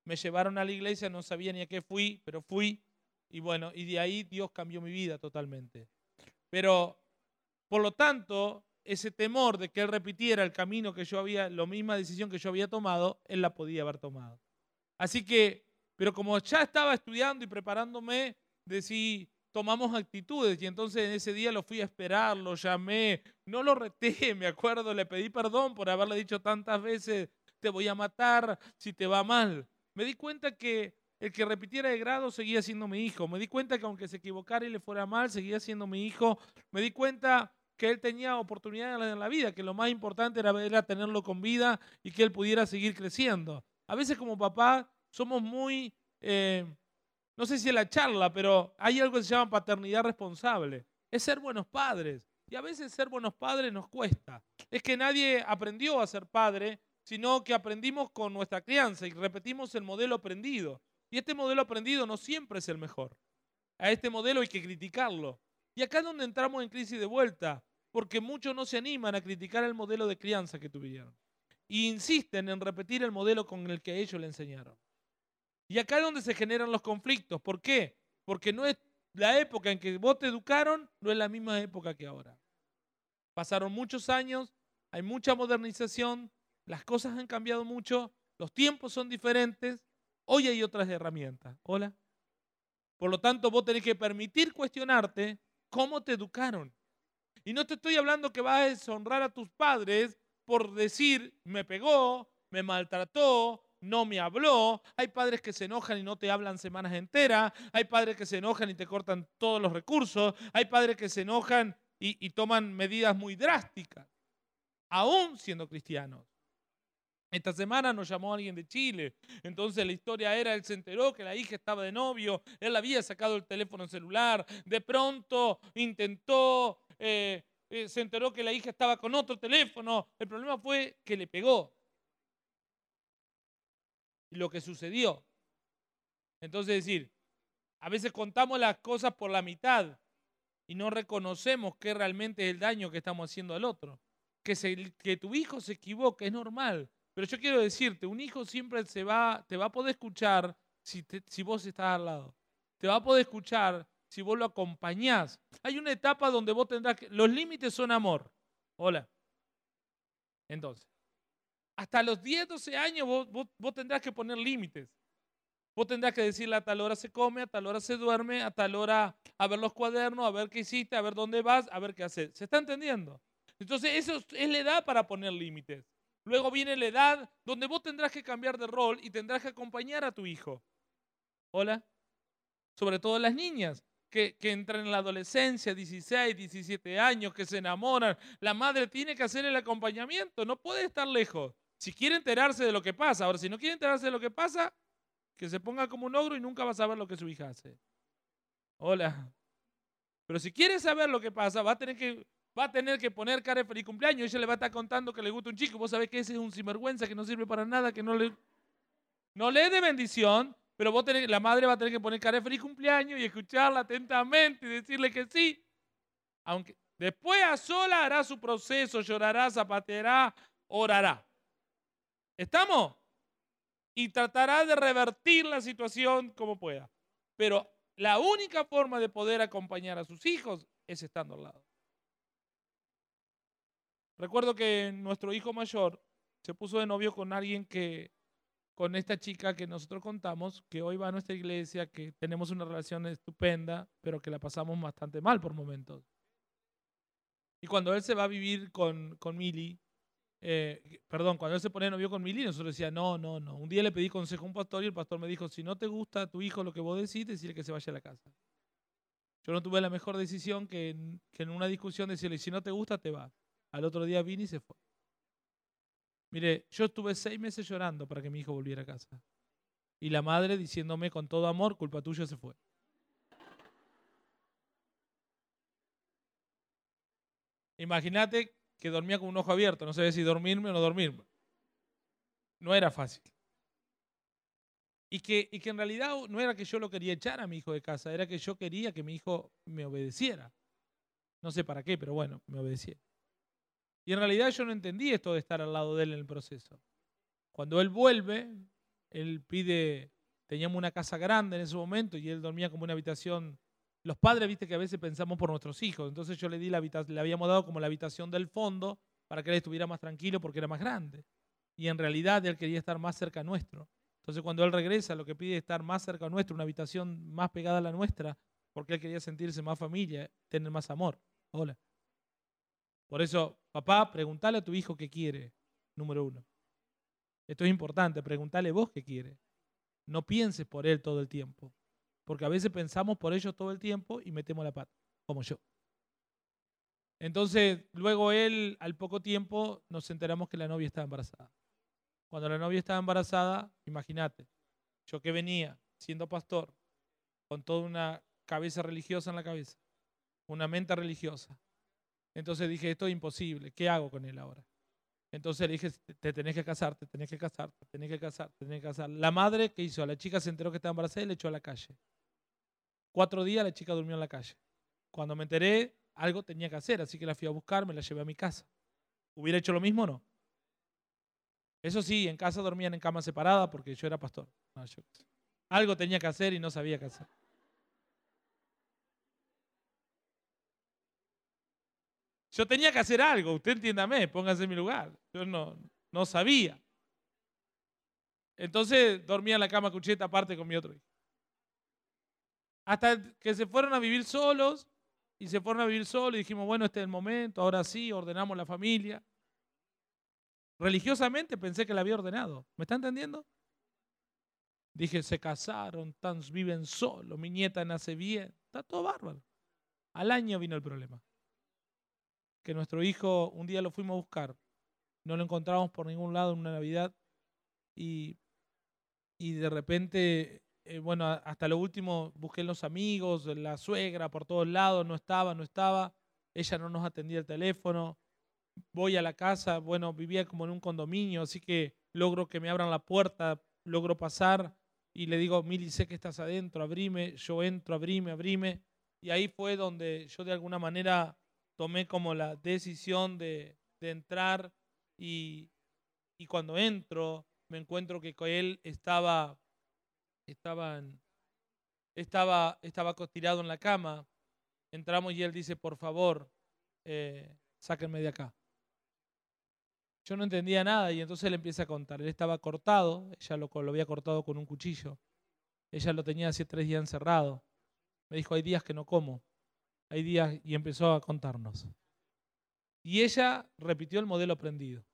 Me llevaron a la iglesia, no sabía ni a qué fui, pero fui. Y bueno, y de ahí Dios cambió mi vida totalmente. Pero, por lo tanto, ese temor de que Él repitiera el camino que yo había, la misma decisión que yo había tomado, Él la podía haber tomado. Así que, pero como ya estaba estudiando y preparándome, decí, tomamos actitudes y entonces en ese día lo fui a esperar, lo llamé, no lo reté, me acuerdo, le pedí perdón por haberle dicho tantas veces, te voy a matar si te va mal. Me di cuenta que el que repitiera de grado seguía siendo mi hijo. Me di cuenta que aunque se equivocara y le fuera mal, seguía siendo mi hijo. Me di cuenta que él tenía oportunidades en la vida, que lo más importante era, tenerlo con vida y que él pudiera seguir creciendo. A veces como papá somos muy... Eh, no sé si es la charla, pero hay algo que se llama paternidad responsable. Es ser buenos padres. Y a veces ser buenos padres nos cuesta. Es que nadie aprendió a ser padre, sino que aprendimos con nuestra crianza y repetimos el modelo aprendido. Y este modelo aprendido no siempre es el mejor. A este modelo hay que criticarlo. Y acá es donde entramos en crisis de vuelta, porque muchos no se animan a criticar el modelo de crianza que tuvieron. Y insisten en repetir el modelo con el que ellos le enseñaron. Y acá es donde se generan los conflictos. ¿Por qué? Porque no es la época en que vos te educaron, no es la misma época que ahora. Pasaron muchos años, hay mucha modernización, las cosas han cambiado mucho, los tiempos son diferentes, hoy hay otras herramientas. Hola. Por lo tanto, vos tenés que permitir cuestionarte cómo te educaron. Y no te estoy hablando que vas a deshonrar a tus padres por decir, me pegó, me maltrató, no me habló. Hay padres que se enojan y no te hablan semanas enteras. Hay padres que se enojan y te cortan todos los recursos. Hay padres que se enojan y, toman medidas muy drásticas, aún siendo cristianos. Esta semana nos llamó alguien de Chile. Entonces la historia era, él se enteró que la hija estaba de novio, él había sacado el teléfono celular, de pronto intentó, eh, eh, se enteró que la hija estaba con otro teléfono. El problema fue que le pegó y lo que sucedió. Entonces decir, A veces contamos las cosas por la mitad y no reconocemos qué realmente es el daño que estamos haciendo al otro. Que, que tu hijo se equivoque es normal. Pero yo quiero decirte, un hijo siempre se va, te va a poder escuchar si, si vos estás al lado. Te va a poder escuchar si vos lo acompañás. Hay una etapa donde vos tendrás que... Los límites son amor. Hola. Entonces, hasta los 10, 12 años vos, tendrás que poner límites. Vos tendrás que decirle a tal hora se come, a tal hora se duerme, a tal hora a ver los cuadernos, a ver qué hiciste, a ver dónde vas, a ver qué haces. ¿Se está entendiendo? Entonces, eso es la edad para poner límites. Luego viene la edad donde vos tendrás que cambiar de rol y tendrás que acompañar a tu hijo. Hola. Sobre todo las niñas que, entran en la adolescencia, 16, 17 años, que se enamoran. La madre tiene que hacer el acompañamiento, no puede estar lejos. Si quiere enterarse de lo que pasa, ahora si no quiere enterarse de lo que pasa, que se ponga como un ogro y nunca va a saber lo que su hija hace. Hola. Pero si quiere saber lo que pasa, va a tener que, va a tener que poner cara de feliz cumpleaños. Ella le va a estar contando que le gusta un chico. Vos sabés que ese es un sinvergüenza, que no sirve para nada, que no le, no le dé bendición. Pero vos tenés, la madre va a tener que poner cara de feliz cumpleaños y escucharla atentamente y decirle que sí. Aunque después a sola hará su proceso, llorará, zapateará, orará. ¿Estamos? Y tratará de revertir la situación como pueda. Pero la única forma de poder acompañar a sus hijos es estando al lado. Recuerdo que nuestro hijo mayor se puso de novio con alguien que con esta chica que nosotros contamos, que hoy va a nuestra iglesia, que tenemos una relación estupenda, pero que la pasamos bastante mal por momentos. Y cuando él se va a vivir con, con Mili, eh, perdón, cuando él se pone novio con Mili, nosotros decía no, no, no. Un día le pedí consejo a un pastor y el pastor me dijo, si no te gusta tu hijo lo que vos decís, decirle que se vaya a la casa. Yo no tuve la mejor decisión que en, que en una discusión decirle, si no te gusta, te vas. Al otro día vine y se fue. Mire, yo estuve seis meses llorando para que mi hijo volviera a casa. Y la madre diciéndome con todo amor, culpa tuya se fue. Imagínate que dormía con un ojo abierto, no sabía si dormirme o no dormirme. No era fácil. Y que, y que en realidad no era que yo lo quería echar a mi hijo de casa, era que yo quería que mi hijo me obedeciera. No sé para qué, pero bueno, me obedeciera. Y en realidad yo no entendí esto de estar al lado de él en el proceso. Cuando él vuelve, él pide, teníamos una casa grande en ese momento y él dormía como una habitación. Los padres, viste que a veces pensamos por nuestros hijos, entonces yo le di la habitación, le habíamos dado como la habitación del fondo para que él estuviera más tranquilo porque era más grande. Y en realidad él quería estar más cerca nuestro. Entonces cuando él regresa, lo que pide es estar más cerca nuestro, una habitación más pegada a la nuestra, porque él quería sentirse más familia, tener más amor. Hola. Por eso, papá, pregúntale a tu hijo qué quiere, número uno. Esto es importante, pregúntale vos qué quiere. No pienses por él todo el tiempo, porque a veces pensamos por ellos todo el tiempo y metemos la pata, como yo. Entonces, luego él, al poco tiempo, nos enteramos que la novia estaba embarazada. Cuando la novia estaba embarazada, imagínate, yo que venía siendo pastor, con toda una cabeza religiosa en la cabeza, una mente religiosa, entonces dije, esto es imposible, ¿qué hago con él ahora? Entonces le dije, te tenés que casar, te tenés que casar, te tenés que casar, te tenés que casar. La madre, ¿qué hizo? La chica se enteró que estaba embarazada y le echó a la calle. Cuatro días la chica durmió en la calle. Cuando me enteré, algo tenía que hacer, así que la fui a buscar, me la llevé a mi casa. ¿Hubiera hecho lo mismo o no? Eso sí, en casa dormían en cama separada porque yo era pastor. algo tenía que hacer y no sabía qué hacer. Yo tenía que hacer algo, usted entiéndame, póngase en mi lugar. Yo no, no sabía. Entonces dormía en la cama cucheta aparte con mi otro hijo. Hasta que se fueron a vivir solos y se fueron a vivir solos y dijimos, bueno, este es el momento, ahora sí, ordenamos la familia. Religiosamente pensé que la había ordenado. ¿Me está entendiendo? Dije, se casaron, tan, viven solos, mi nieta nace bien, está todo bárbaro. Al año vino el problema que nuestro hijo, un día lo fuimos a buscar, no lo encontramos por ningún lado en una Navidad. Y, y de repente, eh, bueno, hasta lo último busqué en los amigos, la suegra, por todos lados, no estaba, no estaba, ella no nos atendía el teléfono, voy a la casa, bueno, vivía como en un condominio, así que logro que me abran la puerta, logro pasar y le digo, Mili, sé que estás adentro, abrime, yo entro, abrime, abrime. Y ahí fue donde yo de alguna manera tomé como la decisión de, entrar y, cuando entro me encuentro que él estaba, estaba, estaba, estaba tirado en la cama. Entramos y él dice, por favor, eh, sáquenme de acá. Yo no entendía nada y entonces él empieza a contar. Él estaba cortado, ella lo, lo había cortado con un cuchillo. Ella lo tenía hace tres días encerrado. Me dijo, hay días que no como. Hay días y empezó a contarnos. Y ella repitió el modelo aprendido,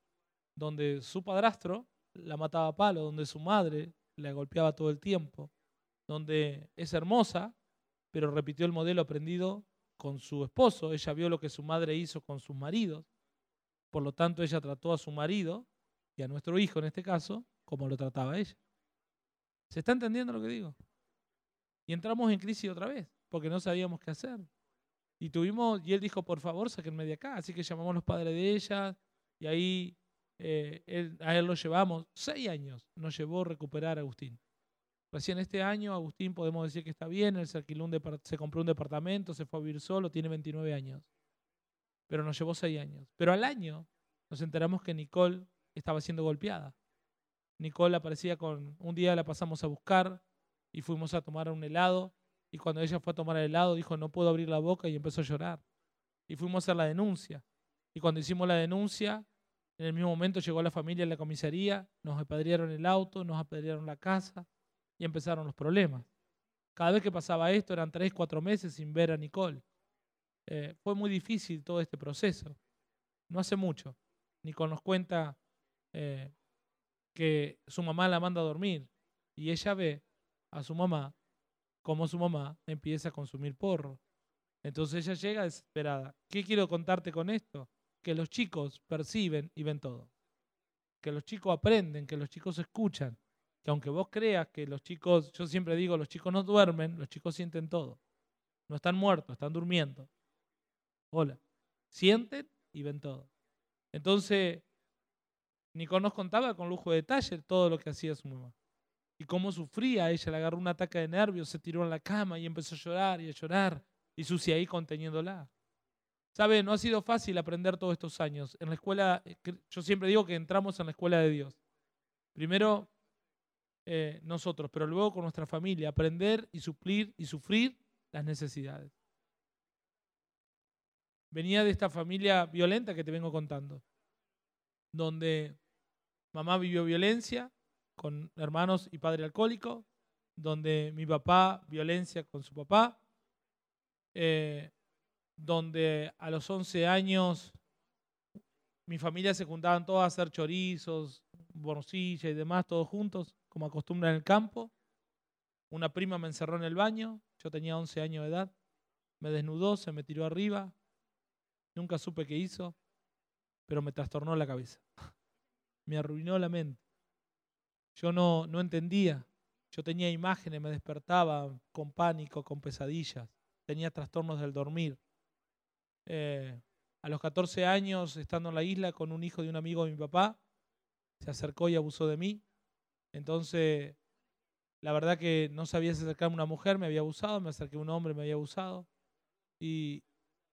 donde su padrastro la mataba a palo, donde su madre la golpeaba todo el tiempo, donde es hermosa, pero repitió el modelo aprendido con su esposo. Ella vio lo que su madre hizo con sus maridos. Por lo tanto, ella trató a su marido y a nuestro hijo en este caso como lo trataba ella. ¿Se está entendiendo lo que digo? Y entramos en crisis otra vez, porque no sabíamos qué hacer. Y tuvimos, y él dijo, por favor, sáquenme de acá. Así que llamamos a los padres de ella, y ahí eh, a él lo llevamos. Seis años nos llevó a recuperar a Agustín. Recién este año, Agustín podemos decir que está bien, él se, alquiló un se compró un departamento, se fue a vivir solo, tiene 29 años pero nos llevó seis años. Pero al año nos enteramos que Nicole estaba siendo golpeada. Nicole aparecía con, un día la pasamos a buscar y fuimos a tomar un helado y cuando ella fue a tomar el helado dijo no puedo abrir la boca y empezó a llorar. Y fuimos a hacer la denuncia. Y cuando hicimos la denuncia, en el mismo momento llegó la familia a la comisaría, nos apedrearon el auto, nos apedrearon la casa y empezaron los problemas. Cada vez que pasaba esto eran tres, cuatro meses sin ver a Nicole. Eh, fue muy difícil todo este proceso. No hace mucho. Nicole nos cuenta eh, que su mamá la manda a dormir y ella ve a su mamá como su mamá empieza a consumir porro. Entonces ella llega desesperada. ¿Qué quiero contarte con esto? Que los chicos perciben y ven todo. Que los chicos aprenden, que los chicos escuchan. Que aunque vos creas que los chicos, yo siempre digo, los chicos no duermen, los chicos sienten todo. No están muertos, están durmiendo. Hola. Sienten y ven todo. Entonces, Nico nos contaba con lujo de detalle todo lo que hacía su mamá. Y cómo sufría. Ella le agarró un ataque de nervios, se tiró en la cama y empezó a llorar y a llorar. Y Susi ahí conteniéndola. ¿Sabe? No ha sido fácil aprender todos estos años. En la escuela, eh, yo siempre digo que entramos en la escuela de Dios. Primero eh, nosotros, pero luego con nuestra familia, aprender y suplir y sufrir las necesidades venía de esta familia violenta que te vengo contando, donde mamá vivió violencia con hermanos y padre alcohólico, donde mi papá violencia con su papá, eh, donde a los 11 años mi familia se juntaban todos a hacer chorizos, borcilla y demás, todos juntos, como acostumbran en el campo. Una prima me encerró en el baño, yo tenía 11 años de edad, me desnudó, se me tiró arriba, Nunca supe qué hizo, pero me trastornó la cabeza. Me arruinó la mente. Yo no, no entendía. Yo tenía imágenes, me despertaba con pánico, con pesadillas. Tenía trastornos del dormir. Eh, a los 14 años, estando en la isla con un hijo de un amigo de mi papá, se acercó y abusó de mí. Entonces, la verdad que no sabía si acercarme a una mujer, me había abusado, me acerqué a un hombre, me había abusado. Y,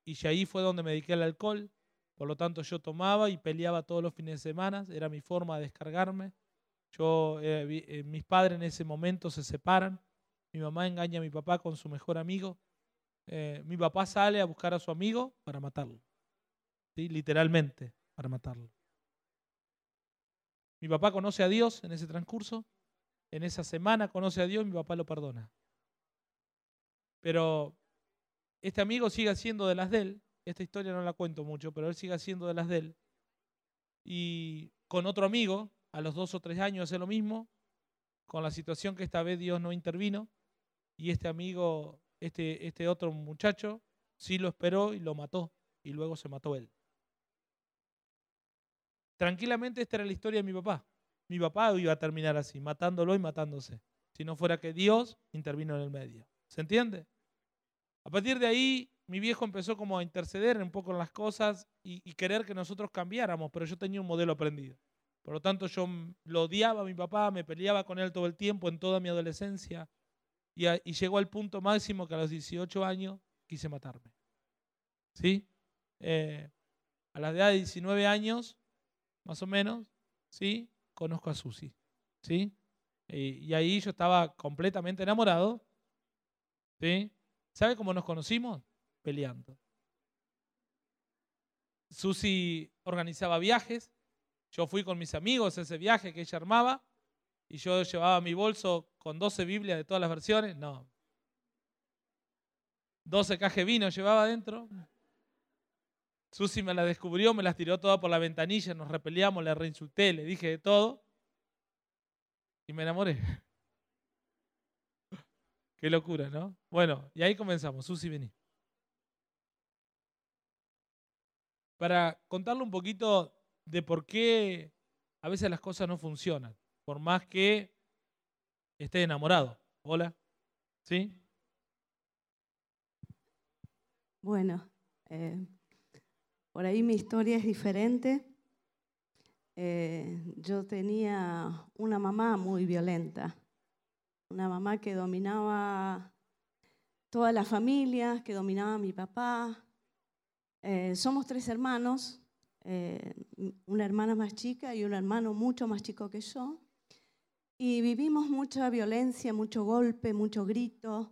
y ahí fue donde me dediqué al alcohol. Por lo tanto, yo tomaba y peleaba todos los fines de semana. Era mi forma de descargarme. Yo, eh, eh, mis padres en ese momento se separan. Mi mamá engaña a mi papá con su mejor amigo. Eh, mi papá sale a buscar a su amigo para matarlo. ¿sí? Literalmente, para matarlo. Mi papá conoce a Dios en ese transcurso. En esa semana conoce a Dios y mi papá lo perdona. Pero este amigo sigue haciendo de las de él. Esta historia no la cuento mucho, pero él sigue haciendo de las de él. Y con otro amigo, a los dos o tres años, hace lo mismo, con la situación que esta vez Dios no intervino. Y este amigo, este, este otro muchacho, sí lo esperó y lo mató. Y luego se mató él. Tranquilamente esta era la historia de mi papá. Mi papá iba a terminar así, matándolo y matándose. Si no fuera que Dios intervino en el medio. ¿Se entiende? A partir de ahí, mi viejo empezó como a interceder un poco en las cosas y, querer que nosotros cambiáramos, pero yo tenía un modelo aprendido. Por lo tanto, yo lo odiaba a mi papá, me peleaba con él todo el tiempo, en toda mi adolescencia. Y, llegó al punto máximo que a los 18 años quise matarme. ¿Sí? Eh, a la edad de 19 años, más o menos, ¿sí? Conozco a Susi. ¿Sí? y ahí yo estaba completamente enamorado. ¿Sí? ¿Sabe cómo nos conocimos? Peleando. Susi organizaba viajes, yo fui con mis amigos a ese viaje que ella armaba y yo llevaba mi bolso con 12 Biblias de todas las versiones. No. 12 cajas vino llevaba adentro. Susi me la descubrió, me las tiró todas por la ventanilla, nos repeleamos, le reinsulté, le dije de todo y me enamoré. Qué locura, ¿no? Bueno, y ahí comenzamos. Susi, vení. Para contarle un poquito de por qué a veces las cosas no funcionan, por más que esté enamorado. Hola. ¿Sí?
Bueno, eh, por ahí mi historia es diferente. Eh, yo tenía una mamá muy violenta, una mamá que dominaba toda la familia, que dominaba a mi papá. Eh, somos tres hermanos, eh, una hermana más chica y un hermano mucho más chico que yo. Y vivimos mucha violencia, mucho golpe, mucho grito.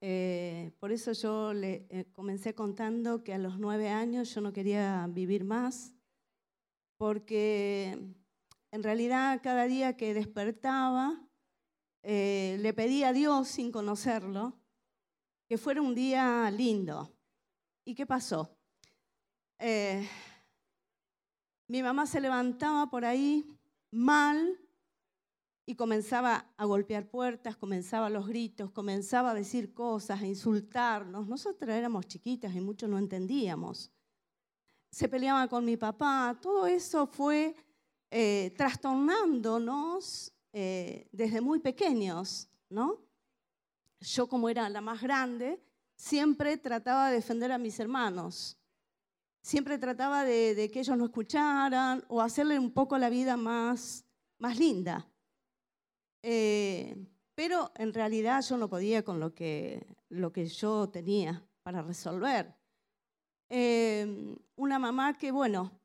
Eh, por eso yo le eh, comencé contando que a los nueve años yo no quería vivir más, porque en realidad cada día que despertaba le pedía a Dios sin conocerlo que fuera un día lindo. ¿Y qué pasó? Mi mamá se levantaba por ahí mal y comenzaba a golpear puertas, comenzaba los gritos, comenzaba a decir cosas, a insultarnos. Nosotras éramos chiquitas y mucho no entendíamos. Se peleaba con mi papá, todo eso fue eh, trastornándonos eh, desde muy pequeños, ¿no? Yo como era la más grande, siempre trataba de defender a mis hermanos siempre trataba de, que ellos no escucharan o hacerle un poco la vida más, más linda. Eh, pero en realidad yo no podía con lo que, lo que yo tenía para resolver. Eh, una mamá que, bueno,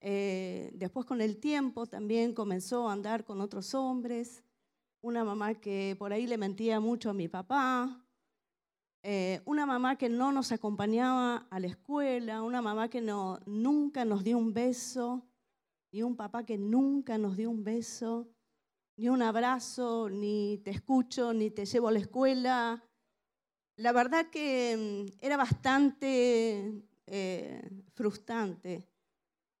eh, después con el tiempo también comenzó a andar con otros hombres. Una mamá que por ahí le mentía mucho a mi papá, eh, una mamá que no nos acompañaba a la escuela, una mamá que no, nunca nos dio un beso, y un papá que nunca nos dio un beso, ni un abrazo, ni te escucho, ni te llevo a la escuela. La verdad que mm, era bastante eh, frustrante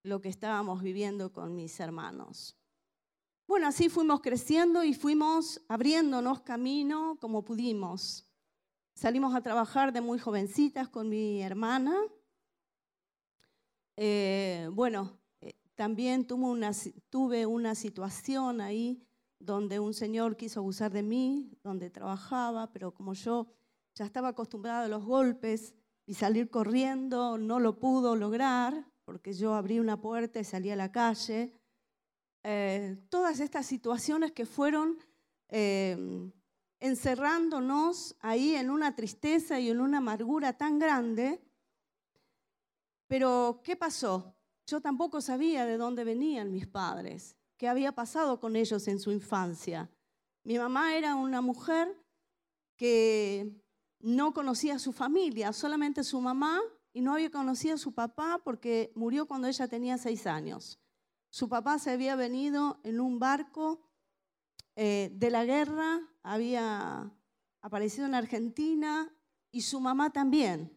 lo que estábamos viviendo con mis hermanos. Bueno, así fuimos creciendo y fuimos abriéndonos camino como pudimos. Salimos a trabajar de muy jovencitas con mi hermana. Eh, bueno, eh, también tuve una, tuve una situación ahí donde un señor quiso abusar de mí, donde trabajaba, pero como yo ya estaba acostumbrada a los golpes y salir corriendo no lo pudo lograr, porque yo abrí una puerta y salí a la calle. Eh, todas estas situaciones que fueron encerrándonos ahí en una tristeza y en una amargura tan grande. Pero, ¿qué pasó? Yo tampoco sabía de dónde venían mis padres, qué había pasado con ellos en su infancia. Mi mamá era una mujer que no conocía a su familia, solamente su mamá, y no había conocido a su papá porque murió cuando ella tenía seis años. Su papá se había venido en un barco eh, de la guerra, había aparecido en Argentina y su mamá también.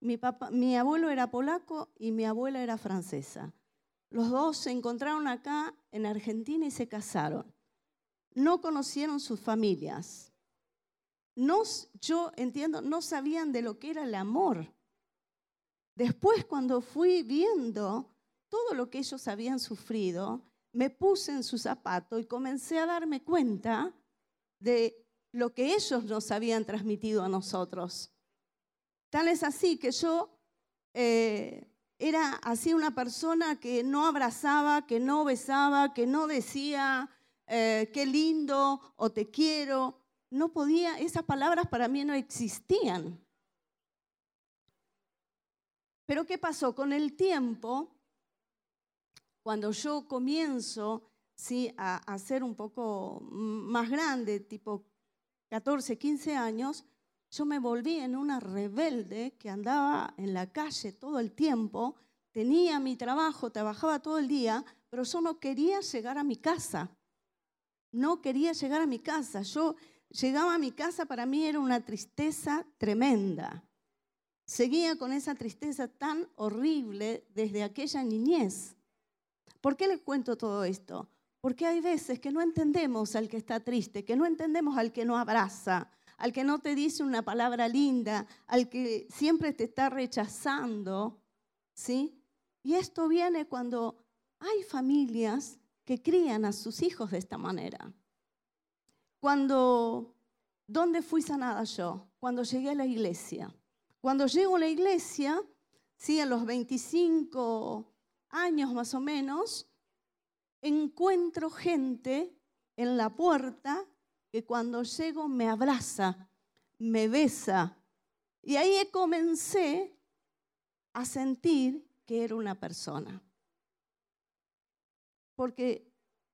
Mi, papá, mi abuelo era polaco y mi abuela era francesa. Los dos se encontraron acá en Argentina y se casaron. No conocieron sus familias. No, yo entiendo, no sabían de lo que era el amor. Después, cuando fui viendo todo lo que ellos habían sufrido, me puse en su zapato y comencé a darme cuenta de lo que ellos nos habían transmitido a nosotros. Tal es así que yo, eh, era así una persona que no abrazaba, que no besaba, que no decía eh, qué lindo o te quiero. No podía, esas palabras para mí no existían. Pero ¿qué pasó? Con el tiempo, cuando yo comienzo ¿sí? a, a ser un poco más grande, tipo 14, 15 años, yo me volví en una rebelde que andaba en la calle todo el tiempo, tenía mi trabajo, trabajaba todo el día, pero yo no quería llegar a mi casa. No quería llegar a mi casa. Yo llegaba a mi casa, para mí era una tristeza tremenda. Seguía con esa tristeza tan horrible desde aquella niñez. ¿Por qué les cuento todo esto? Porque hay veces que no entendemos al que está triste, que no entendemos al que no abraza, al que no te dice una palabra linda, al que siempre te está rechazando, ¿sí? Y esto viene cuando hay familias que crían a sus hijos de esta manera. Cuando, ¿dónde fui sanada yo? Cuando llegué a la iglesia. Cuando llego a la iglesia, sí, a los 25 años más o menos, encuentro gente en la puerta que cuando llego me abraza, me besa. Y ahí comencé a sentir que era una persona. Porque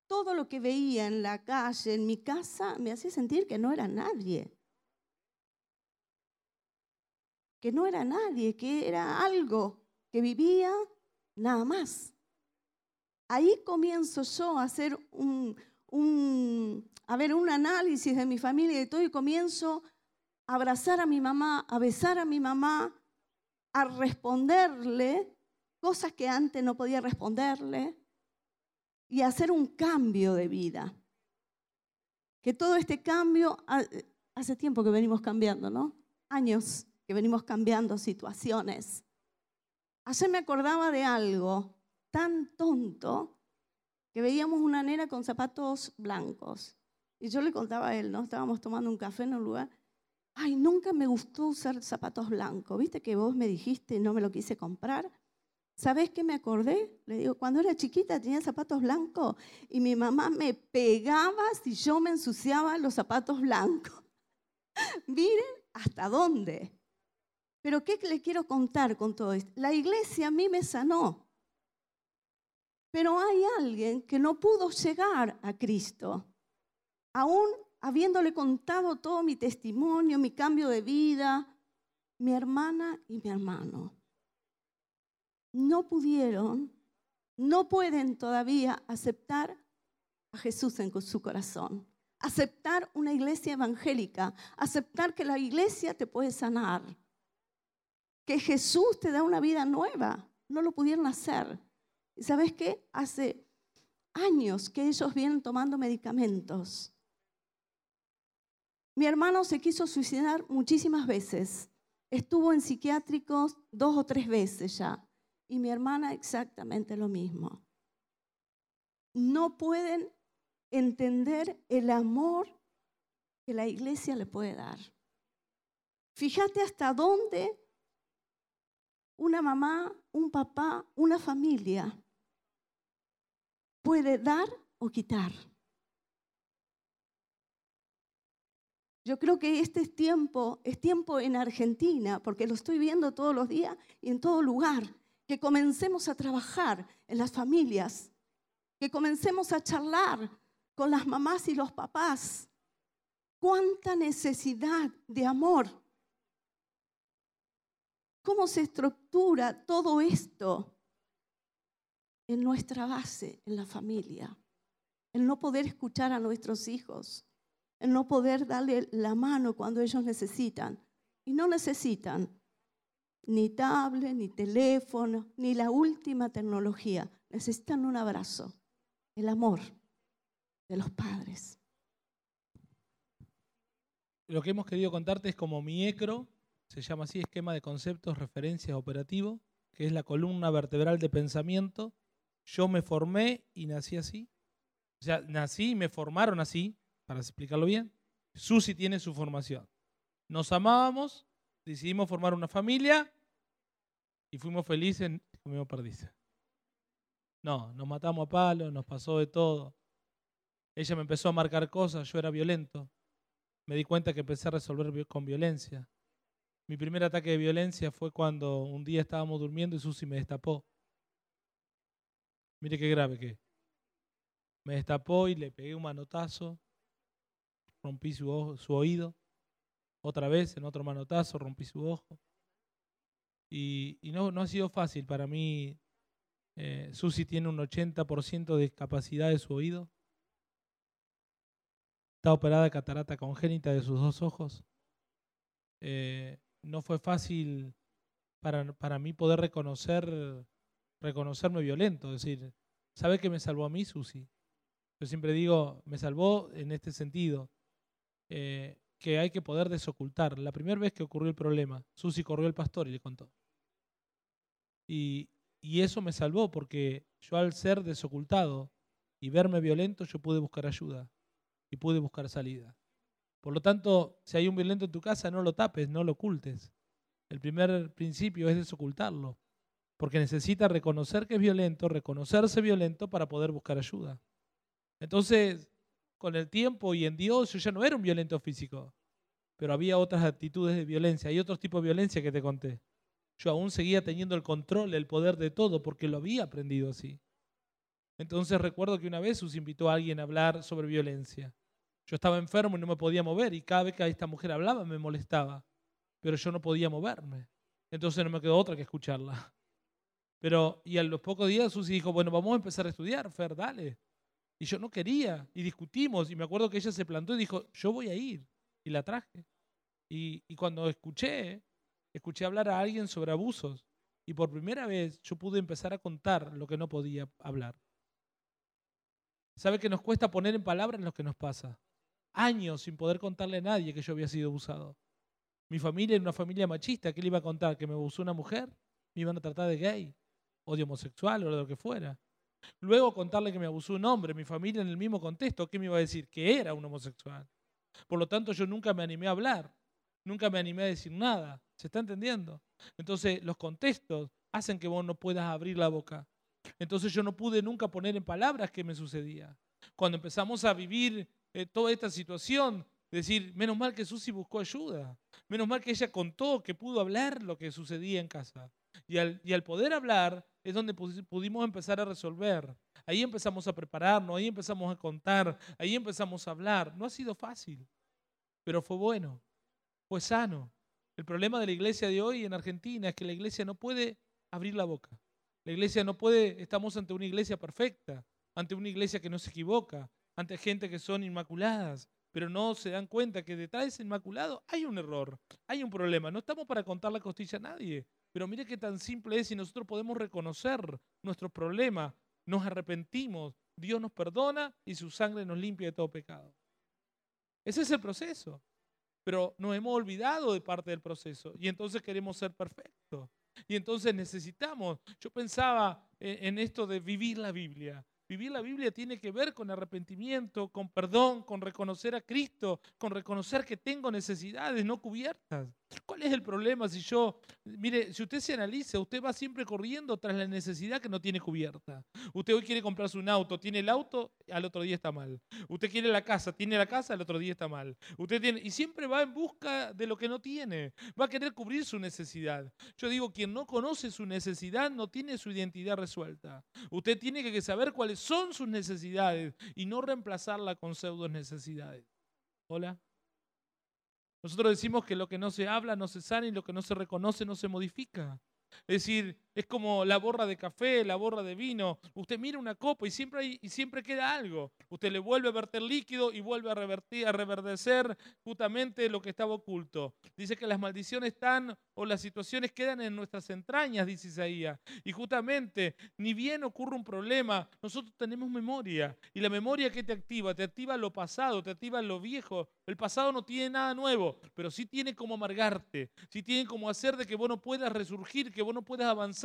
todo lo que veía en la calle, en mi casa, me hacía sentir que no era nadie. Que no era nadie, que era algo que vivía nada más. Ahí comienzo yo a hacer un, a ver, un análisis de mi familia y todo, y comienzo a abrazar a mi mamá, a besar a mi mamá, a responderle cosas que antes no podía responderle y a hacer un cambio de vida. Que todo este cambio, hace tiempo que venimos cambiando, ¿no? Años que venimos cambiando situaciones. Ayer me acordaba de algo tan tonto que veíamos una nena con zapatos blancos. Y yo le contaba a él, ¿no? Estábamos tomando un café en un lugar. Ay, nunca me gustó usar zapatos blancos. ¿Viste que vos me dijiste y no me lo quise comprar? ¿Sabés qué me acordé? Le digo, cuando era chiquita tenía zapatos blancos y mi mamá me pegaba si yo me ensuciaba los zapatos blancos. Miren hasta dónde. Pero ¿qué le quiero contar con todo esto? La iglesia a mí me sanó. Pero hay alguien que no pudo llegar a Cristo, aún habiéndole contado todo mi testimonio, mi cambio de vida, mi hermana y mi hermano. No pudieron, no pueden todavía aceptar a Jesús en su corazón, aceptar una iglesia evangélica, aceptar que la iglesia te puede sanar, que Jesús te da una vida nueva. No lo pudieron hacer. ¿Y sabes qué? Hace años que ellos vienen tomando medicamentos. Mi hermano se quiso suicidar muchísimas veces. Estuvo en psiquiátricos dos o tres veces ya. Y mi hermana exactamente lo mismo. No pueden entender el amor que la iglesia le puede dar. Fíjate hasta dónde una mamá, un papá, una familia puede dar o quitar. Yo creo que este es tiempo, es tiempo en Argentina, porque lo estoy viendo todos los días y en todo lugar, que comencemos a trabajar en las familias, que comencemos a charlar con las mamás y los papás. Cuánta necesidad de amor. ¿Cómo se estructura todo esto? en nuestra base, en la familia. El no poder escuchar a nuestros hijos, el no poder darle la mano cuando ellos necesitan. Y no necesitan ni tablet, ni teléfono, ni la última tecnología. Necesitan un abrazo, el amor de los padres.
Lo que hemos querido contarte es como MIECRO, se llama así, esquema de conceptos, referencias, operativo, que es la columna vertebral de pensamiento yo me formé y nací así. O sea, nací y me formaron así, para explicarlo bien. Susi tiene su formación. Nos amábamos, decidimos formar una familia y fuimos felices comimos perdices. No, nos matamos a palo, nos pasó de todo. Ella me empezó a marcar cosas, yo era violento. Me di cuenta que empecé a resolver con violencia. Mi primer ataque de violencia fue cuando un día estábamos durmiendo y Susi me destapó. Mire qué grave que. Me destapó y le pegué un manotazo. Rompí su, su oído. Otra vez, en otro manotazo, rompí su ojo. Y, no, ha sido fácil para mí. Eh, Susi tiene un 80% de discapacidad de su oído. Está operada catarata congénita de sus dos ojos. Eh, no fue fácil para, para, mí poder reconocer, reconocerme violento. Es decir, ¿sabe que me salvó a mí, Susi? Yo siempre digo, me salvó en este sentido. Eh, que hay que poder desocultar. La primera vez que ocurrió el problema, Susi corrió al pastor y le contó. Y, eso me salvó porque yo al ser desocultado y verme violento, yo pude buscar ayuda y pude buscar salida. Por lo tanto, si hay un violento en tu casa, no lo tapes, no lo ocultes. El primer principio es desocultarlo, porque necesita reconocer que es violento, reconocerse violento para poder buscar ayuda. Entonces, con el tiempo y en Dios, yo ya no era un violento físico, pero había otras actitudes de violencia, hay otros tipos de violencia que te conté. Yo aún seguía teniendo el control, el poder de todo, porque lo había aprendido así. Entonces recuerdo que una vez Sus invitó a alguien a hablar sobre violencia. Yo estaba enfermo y no me podía mover, y cada vez que esta mujer hablaba me molestaba, pero yo no podía moverme. Entonces no me quedó otra que escucharla. Pero, y a los pocos días Susi dijo, bueno, vamos a empezar a estudiar, Fer, dale. Y yo no quería, y discutimos, y me acuerdo que ella se plantó y dijo, yo voy a ir, y la traje. Y, y cuando escuché, escuché hablar a alguien sobre abusos, y por primera vez yo pude empezar a contar lo que no podía hablar. ¿Sabe que nos cuesta poner en palabras lo que nos pasa? Años sin poder contarle a nadie que yo había sido abusado. Mi familia era una familia machista, ¿qué le iba a contar? ¿Que me abusó una mujer? ¿Me iban a tratar de gay? ¿O de homosexual? ¿O de lo que fuera? Luego contarle que me abusó un hombre, mi familia en el mismo contexto, ¿qué me iba a decir? Que era un homosexual. Por lo tanto, yo nunca me animé a hablar, nunca me animé a decir nada. ¿Se está entendiendo? Entonces, los contextos hacen que vos no puedas abrir la boca. Entonces, yo no pude nunca poner en palabras qué me sucedía. Cuando empezamos a vivir eh, toda esta situación, decir, menos mal que Susi buscó ayuda, menos mal que ella contó, que pudo hablar lo que sucedía en casa. Y al, y al poder hablar, es donde pudimos empezar a resolver. Ahí empezamos a prepararnos, ahí empezamos a contar, ahí empezamos a hablar. No ha sido fácil, pero fue bueno, fue sano. El problema de la iglesia de hoy en Argentina es que la iglesia no puede abrir la boca. La iglesia no puede, estamos ante una iglesia perfecta, ante una iglesia que no se equivoca, ante gente que son inmaculadas, pero no se dan cuenta que detrás de ese inmaculado hay un error, hay un problema. No estamos para contar la costilla a nadie, pero mire qué tan simple es si nosotros podemos reconocer nuestro problema, nos arrepentimos, Dios nos perdona y su sangre nos limpia de todo pecado. Ese es el proceso. Pero nos hemos olvidado de parte del proceso y entonces queremos ser perfectos. Y entonces necesitamos, yo pensaba en esto de vivir la Biblia. Vivir la Biblia tiene que ver con arrepentimiento, con perdón, con reconocer a Cristo, con reconocer que tengo necesidades no cubiertas. ¿Cuál es el problema si yo, mire, si usted se analiza, usted va siempre corriendo tras la necesidad que no tiene cubierta? Usted hoy quiere comprarse un auto, tiene el auto, al otro día está mal. Usted quiere la casa, tiene la casa, al otro día está mal. Usted tiene, y siempre va en busca de lo que no tiene. Va a querer cubrir su necesidad. Yo digo, quien no conoce su necesidad no tiene su identidad resuelta. Usted tiene que saber cuáles son sus necesidades y no reemplazarla con pseudo necesidades. Hola. Nosotros decimos que lo que no se habla no se sana y lo que no se reconoce no se modifica. Es decir, es como la borra de café, la borra de vino. Usted mira una copa y siempre, hay, y siempre queda algo. Usted le vuelve a verter líquido y vuelve a, revertir, a reverdecer justamente lo que estaba oculto. Dice que las maldiciones están o las situaciones quedan en nuestras entrañas, dice Isaías. Y justamente, ni bien ocurre un problema, nosotros tenemos memoria. Y la memoria que te activa, te activa lo pasado, te activa lo viejo. El pasado no tiene nada nuevo, pero sí tiene como amargarte, sí tiene como hacer de que vos no puedas resurgir, que vos no puedas avanzar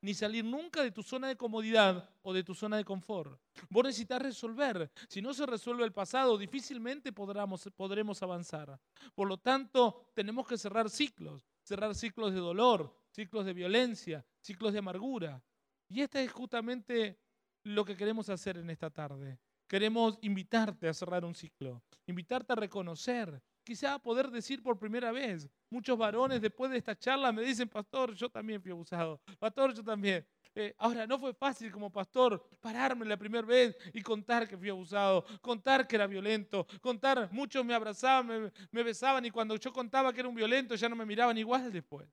ni salir nunca de tu zona de comodidad o de tu zona de confort. Vos necesitas resolver. Si no se resuelve el pasado, difícilmente podremos, podremos avanzar. Por lo tanto, tenemos que cerrar ciclos, cerrar ciclos de dolor, ciclos de violencia, ciclos de amargura. Y este es justamente lo que queremos hacer en esta tarde. Queremos invitarte a cerrar un ciclo, invitarte a reconocer, quizá poder decir por primera vez. Muchos varones después de esta charla me dicen, pastor, yo también fui abusado, pastor, yo también. Eh, ahora, no fue fácil como pastor pararme la primera vez y contar que fui abusado, contar que era violento, contar, muchos me abrazaban, me, me besaban y cuando yo contaba que era un violento ya no me miraban igual después.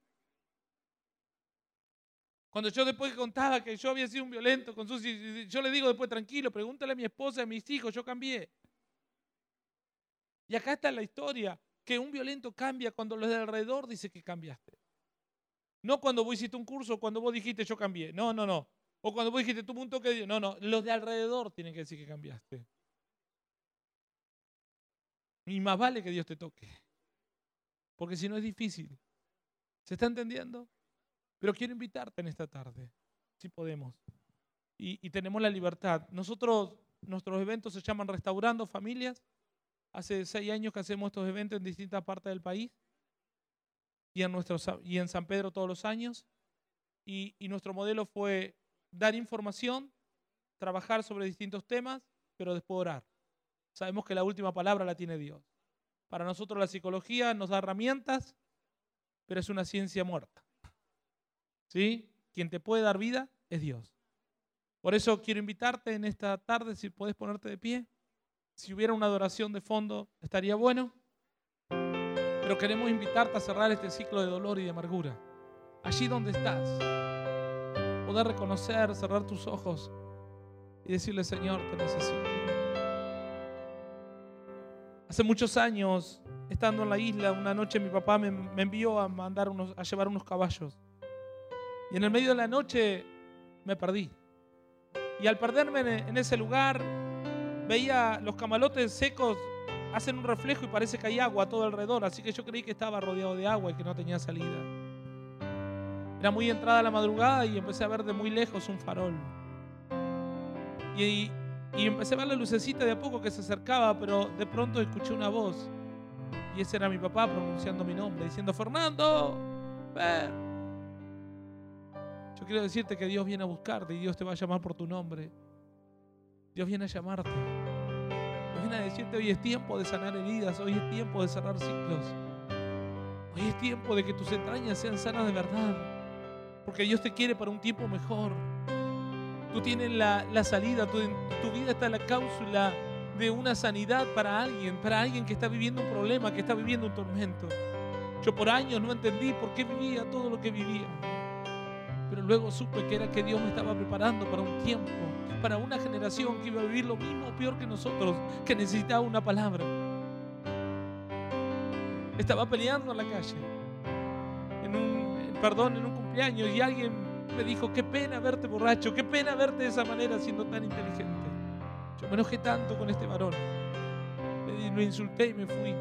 Cuando yo después contaba que yo había sido un violento con sus yo le digo después, tranquilo, pregúntale a mi esposa, a mis hijos, yo cambié. Y acá está la historia, que un violento cambia cuando los de alrededor dicen que cambiaste. No cuando vos hiciste un curso, cuando vos dijiste yo cambié. No, no, no. O cuando vos dijiste tuve un toque de No, no. Los de alrededor tienen que decir que cambiaste. Y más vale que Dios te toque. Porque si no es difícil. ¿Se está entendiendo? Pero quiero invitarte en esta tarde, si podemos. Y, tenemos la libertad. Nosotros, nuestros eventos se llaman Restaurando Familias. Hace seis años que hacemos estos eventos en distintas partes del país. Y en, San Pedro todos los años. Y, y nuestro modelo fue dar información, trabajar sobre distintos temas, pero después orar. Sabemos que la última palabra la tiene Dios. Para nosotros la psicología nos da herramientas, pero es una ciencia muerta. ¿Sí? Quien te puede dar vida es Dios. Por eso quiero invitarte en esta tarde, si puedes ponerte de pie. Si hubiera una adoración de fondo, estaría bueno. Pero queremos invitarte a cerrar este ciclo de dolor y de amargura. Allí donde estás. Poder reconocer, cerrar tus ojos y decirle, Señor, te necesito. Hace muchos años, estando en la isla, una noche mi papá me, envió a mandar a llevar unos caballos. Y en el medio de la noche me perdí. Y al perderme en ese lugar, veía los camalotes secos, hacen un reflejo y parece que hay agua todo alrededor. Así que yo creí que estaba rodeado de agua y que no tenía salida. Era muy entrada la madrugada y empecé a ver de muy lejos un farol. Y, y empecé a ver la lucecita de a poco que se acercaba, pero de pronto escuché una voz. Y ese era mi papá pronunciando mi nombre, diciendo, Fernando, ven. Yo quiero decirte que Dios viene a buscarte y Dios te va a llamar por tu nombre. Dios viene a llamarte. Decirte, hoy es tiempo de sanar heridas, hoy es tiempo de cerrar ciclos. Hoy es tiempo de que tus entrañas sean sanas de verdad. Porque Dios te quiere para un tiempo mejor. Tú tienes la, salida, tu, tu vida está en la cápsula de una sanidad para alguien, para alguien que está viviendo un problema, que está viviendo un tormento. Yo por años no entendí por qué vivía todo lo que vivía. Pero luego supe que era que Dios me estaba preparando para un tiempo, para una generación que iba a vivir lo mismo o peor que nosotros, que necesitaba una palabra. Estaba peleando en la calle, en un, perdón, en un cumpleaños, y alguien me dijo, qué pena verte borracho, qué pena verte de esa manera siendo tan inteligente. Yo me enojé tanto con este varón. Lo insulté y me fui.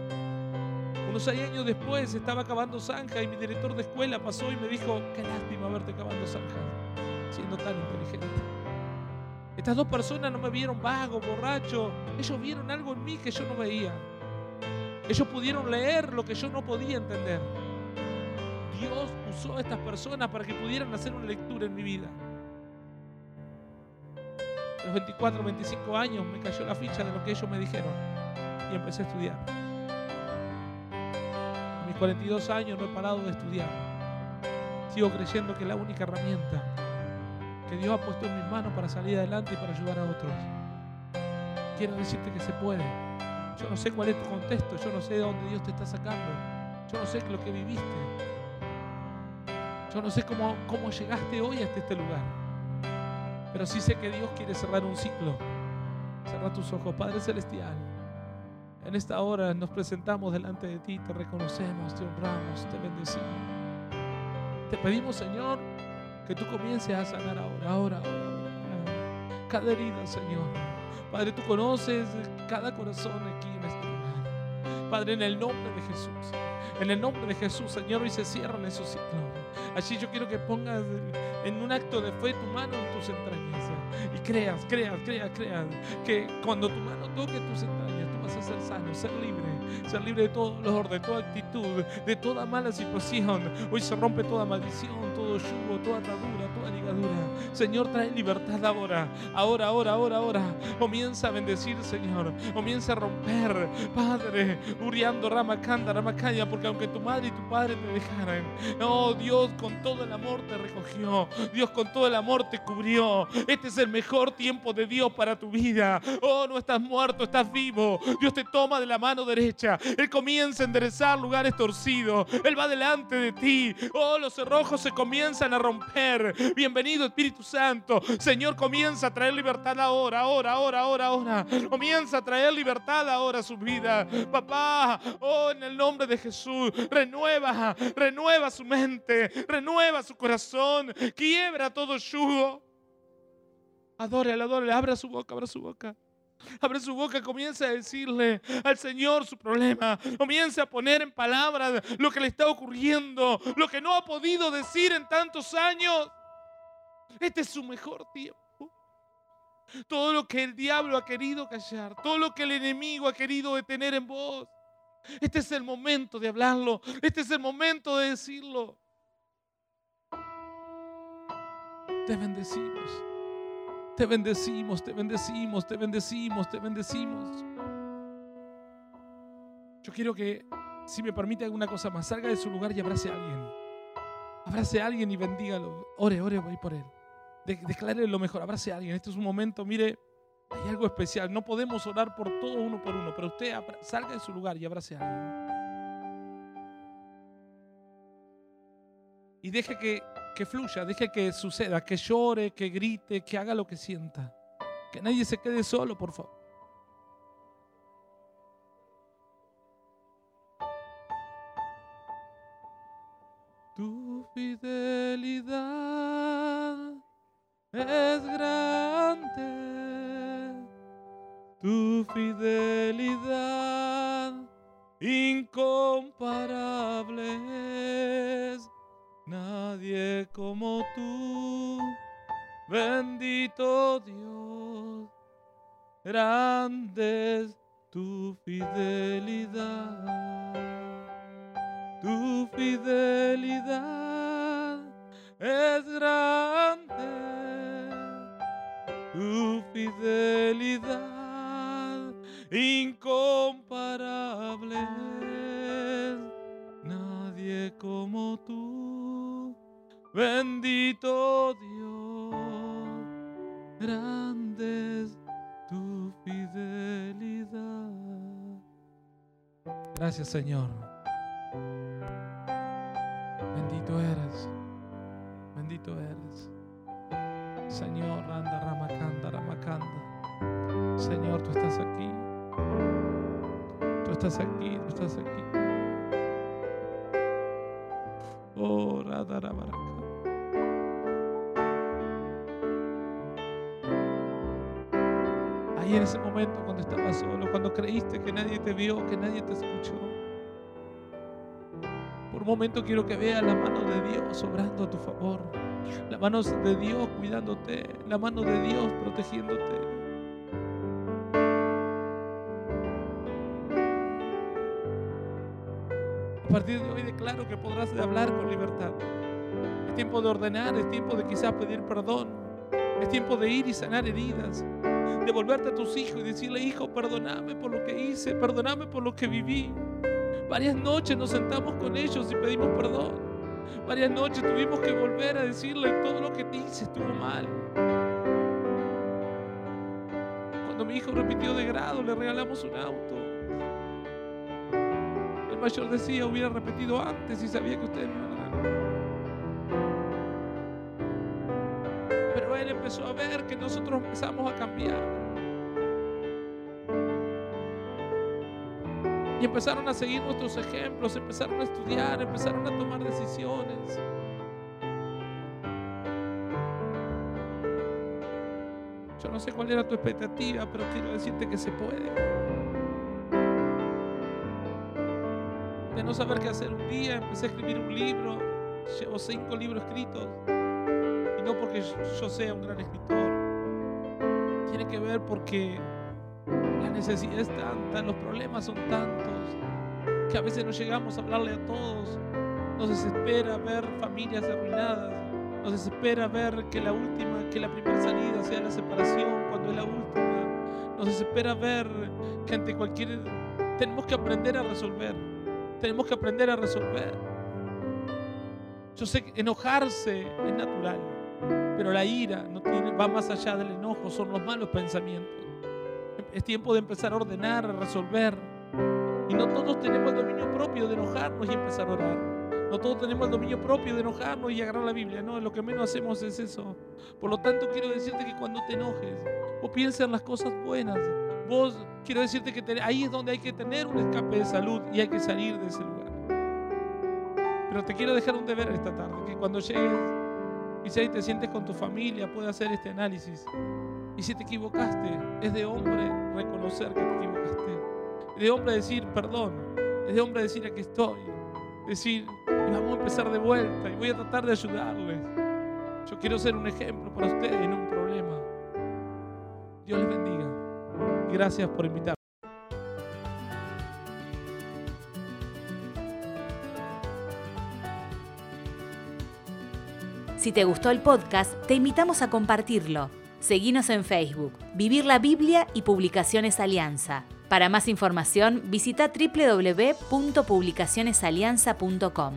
Unos años después estaba acabando zanja y mi director de escuela pasó y me dijo, qué lástima verte acabando zanja, siendo tan inteligente. Estas dos personas no me vieron vago, borracho, ellos vieron algo en mí que yo no veía. Ellos pudieron leer lo que yo no podía entender. Dios usó a estas personas para que pudieran hacer una lectura en mi vida. A los 24, 25 años me cayó la ficha de lo que ellos me dijeron y empecé a estudiar. 42 años no he parado de estudiar. Sigo creyendo que es la única herramienta que Dios ha puesto en mis manos para salir adelante y para ayudar a otros. Quiero decirte que se puede. Yo no sé cuál es tu contexto, yo no sé de dónde Dios te está sacando, yo no sé lo que viviste, yo no sé cómo, cómo llegaste hoy hasta este lugar, pero sí sé que Dios quiere cerrar un ciclo. Cerra tus ojos, Padre Celestial. En esta hora nos presentamos delante de ti, te reconocemos, te honramos, te bendecimos. Te pedimos, Señor, que tú comiences a sanar ahora, ahora, ahora, Cada herida, Señor. Padre, tú conoces cada corazón aquí en este lugar. Padre, en el nombre de Jesús. En el nombre de Jesús, Señor, hoy se cierran esos ciclos. Así yo quiero que pongas en un acto de fe tu mano en tus entrañas. Y creas, creas, creas, creas. Que cuando tu mano toque tus entrañas, vas a ser sano, ser libre, ser libre de todo dolor, de toda actitud, de toda mala situación. Hoy se rompe toda maldición, todo yugo, toda atadura, Señor, trae libertad ahora, ahora, ahora, ahora, ahora. Comienza a bendecir, Señor. Comienza a romper, Padre, Uriando, Ramacanda, Ramacaya, porque aunque tu madre y tu padre te dejaran, oh Dios, con todo el amor te recogió. Dios, con todo el amor te cubrió. Este es el mejor tiempo de Dios para tu vida. Oh, no estás muerto, estás vivo. Dios te toma de la mano derecha. Él comienza a enderezar lugares torcidos. Él va delante de ti. Oh, los cerrojos se comienzan a romper. Bienvenido Espíritu Santo. Señor, comienza a traer libertad ahora, ahora, ahora, ahora, ahora. Comienza a traer libertad ahora a su vida. Papá, oh, en el nombre de Jesús, renueva, renueva su mente, renueva su corazón, quiebra todo yugo. Adórale, adórale, abra su boca, abra su boca. Abre su boca, comienza a decirle al Señor su problema. Comienza a poner en palabras lo que le está ocurriendo, lo que no ha podido decir en tantos años. Este es su mejor tiempo. Todo lo que el diablo ha querido callar, todo lo que el enemigo ha querido detener en vos. Este es el momento de hablarlo. Este es el momento de decirlo. Te bendecimos. Te bendecimos, te bendecimos, te bendecimos, te bendecimos. Yo quiero que, si me permite alguna cosa más, salga de su lugar y abrace a alguien. Abrace a alguien y bendígalo. Ore, ore, voy por él. declare lo mejor, abrace a alguien. Este es un momento, mire, hay algo especial. No podemos orar por todo uno por uno, pero usted salga de su lugar y abrace a alguien. Y deje que que fluya, deje que suceda, que llore, que grite, que haga lo que sienta. Que nadie se quede solo, por favor. Fidelidad es grande, tu fidelidad incomparable Nadie como tú, bendito Dios, grande es tu fidelidad. Tu fidelidad es grande, tu fidelidad incomparable. Nadie como tú Bendito Dios, grande es tu fidelidad. Gracias Señor. Bendito eres, bendito eres. Señor, anda, ramacanda, ramacanda. Señor, tú estás aquí. Tú estás aquí, tú estás aquí. Oh, radarabaraca. en ese momento cuando estabas solo, cuando creíste que nadie te vio, que nadie te escuchó. Un momento quiero que veas la mano de Dios obrando a tu favor, la mano de Dios cuidándote, la mano de Dios protegiéndote. A partir de hoy declaro que podrás hablar con libertad. Es tiempo de ordenar, es tiempo de quizás pedir perdón, es tiempo de ir y sanar heridas devolverte a tus hijos y decirle, hijo, perdóname por lo que hice, perdóname por lo que viví. Varias noches nos sentamos con ellos y pedimos perdón. Varias noches tuvimos que volver a decirle todo lo que te hice estuvo mal. Cuando mi hijo repitió de grado, le regalamos un auto. El mayor decía, hubiera repetido antes y sabía que ustedes me iban a regalar. él empezó a ver que nosotros empezamos a cambiar. Y empezaron a seguir nuestros ejemplos, empezaron a estudiar, empezaron a tomar decisiones. Yo no sé cuál era tu expectativa, pero quiero decirte que se puede. De no saber qué hacer un día, empecé a escribir un libro, llevo cinco libros escritos no porque yo sea un gran escritor. Tiene que ver porque la necesidad es tanta, los problemas son tantos, que a veces no llegamos a hablarle a todos. Nos desespera ver familias arruinadas. Nos desespera ver que la última, que la primera salida sea la separación cuando es la última. Nos desespera ver que ante cualquier tenemos que aprender a resolver. Tenemos que aprender a resolver. Yo sé que enojarse es natural, pero la ira va más allá del enojo, son los malos pensamientos. Es tiempo de empezar a ordenar, a resolver. Y no todos tenemos el dominio propio de enojarnos y empezar a orar. No todos tenemos el dominio propio de enojarnos y agarrar la Biblia. No, lo que menos hacemos es eso. Por lo tanto, quiero decirte que cuando te enojes, vos pienses en las cosas buenas. Vos, quiero decirte que ahí es donde hay que tener un escape de salud y hay que salir de ese lugar. Pero te quiero dejar un deber esta tarde, que cuando llegues y si ahí te sientes con tu familia, puedes hacer este análisis. Y si te equivocaste, es de hombre reconocer que te equivocaste. Es de hombre decir perdón. Es de hombre decir aquí estoy. Decir, vamos a empezar de vuelta y voy a tratar de ayudarles. Yo quiero ser un ejemplo para ustedes en un problema. Dios les bendiga. Gracias por invitarme.
Si te gustó el podcast, te invitamos a compartirlo. Seguinos en Facebook, Vivir la Biblia y Publicaciones Alianza. Para más información, visita www.publicacionesalianza.com.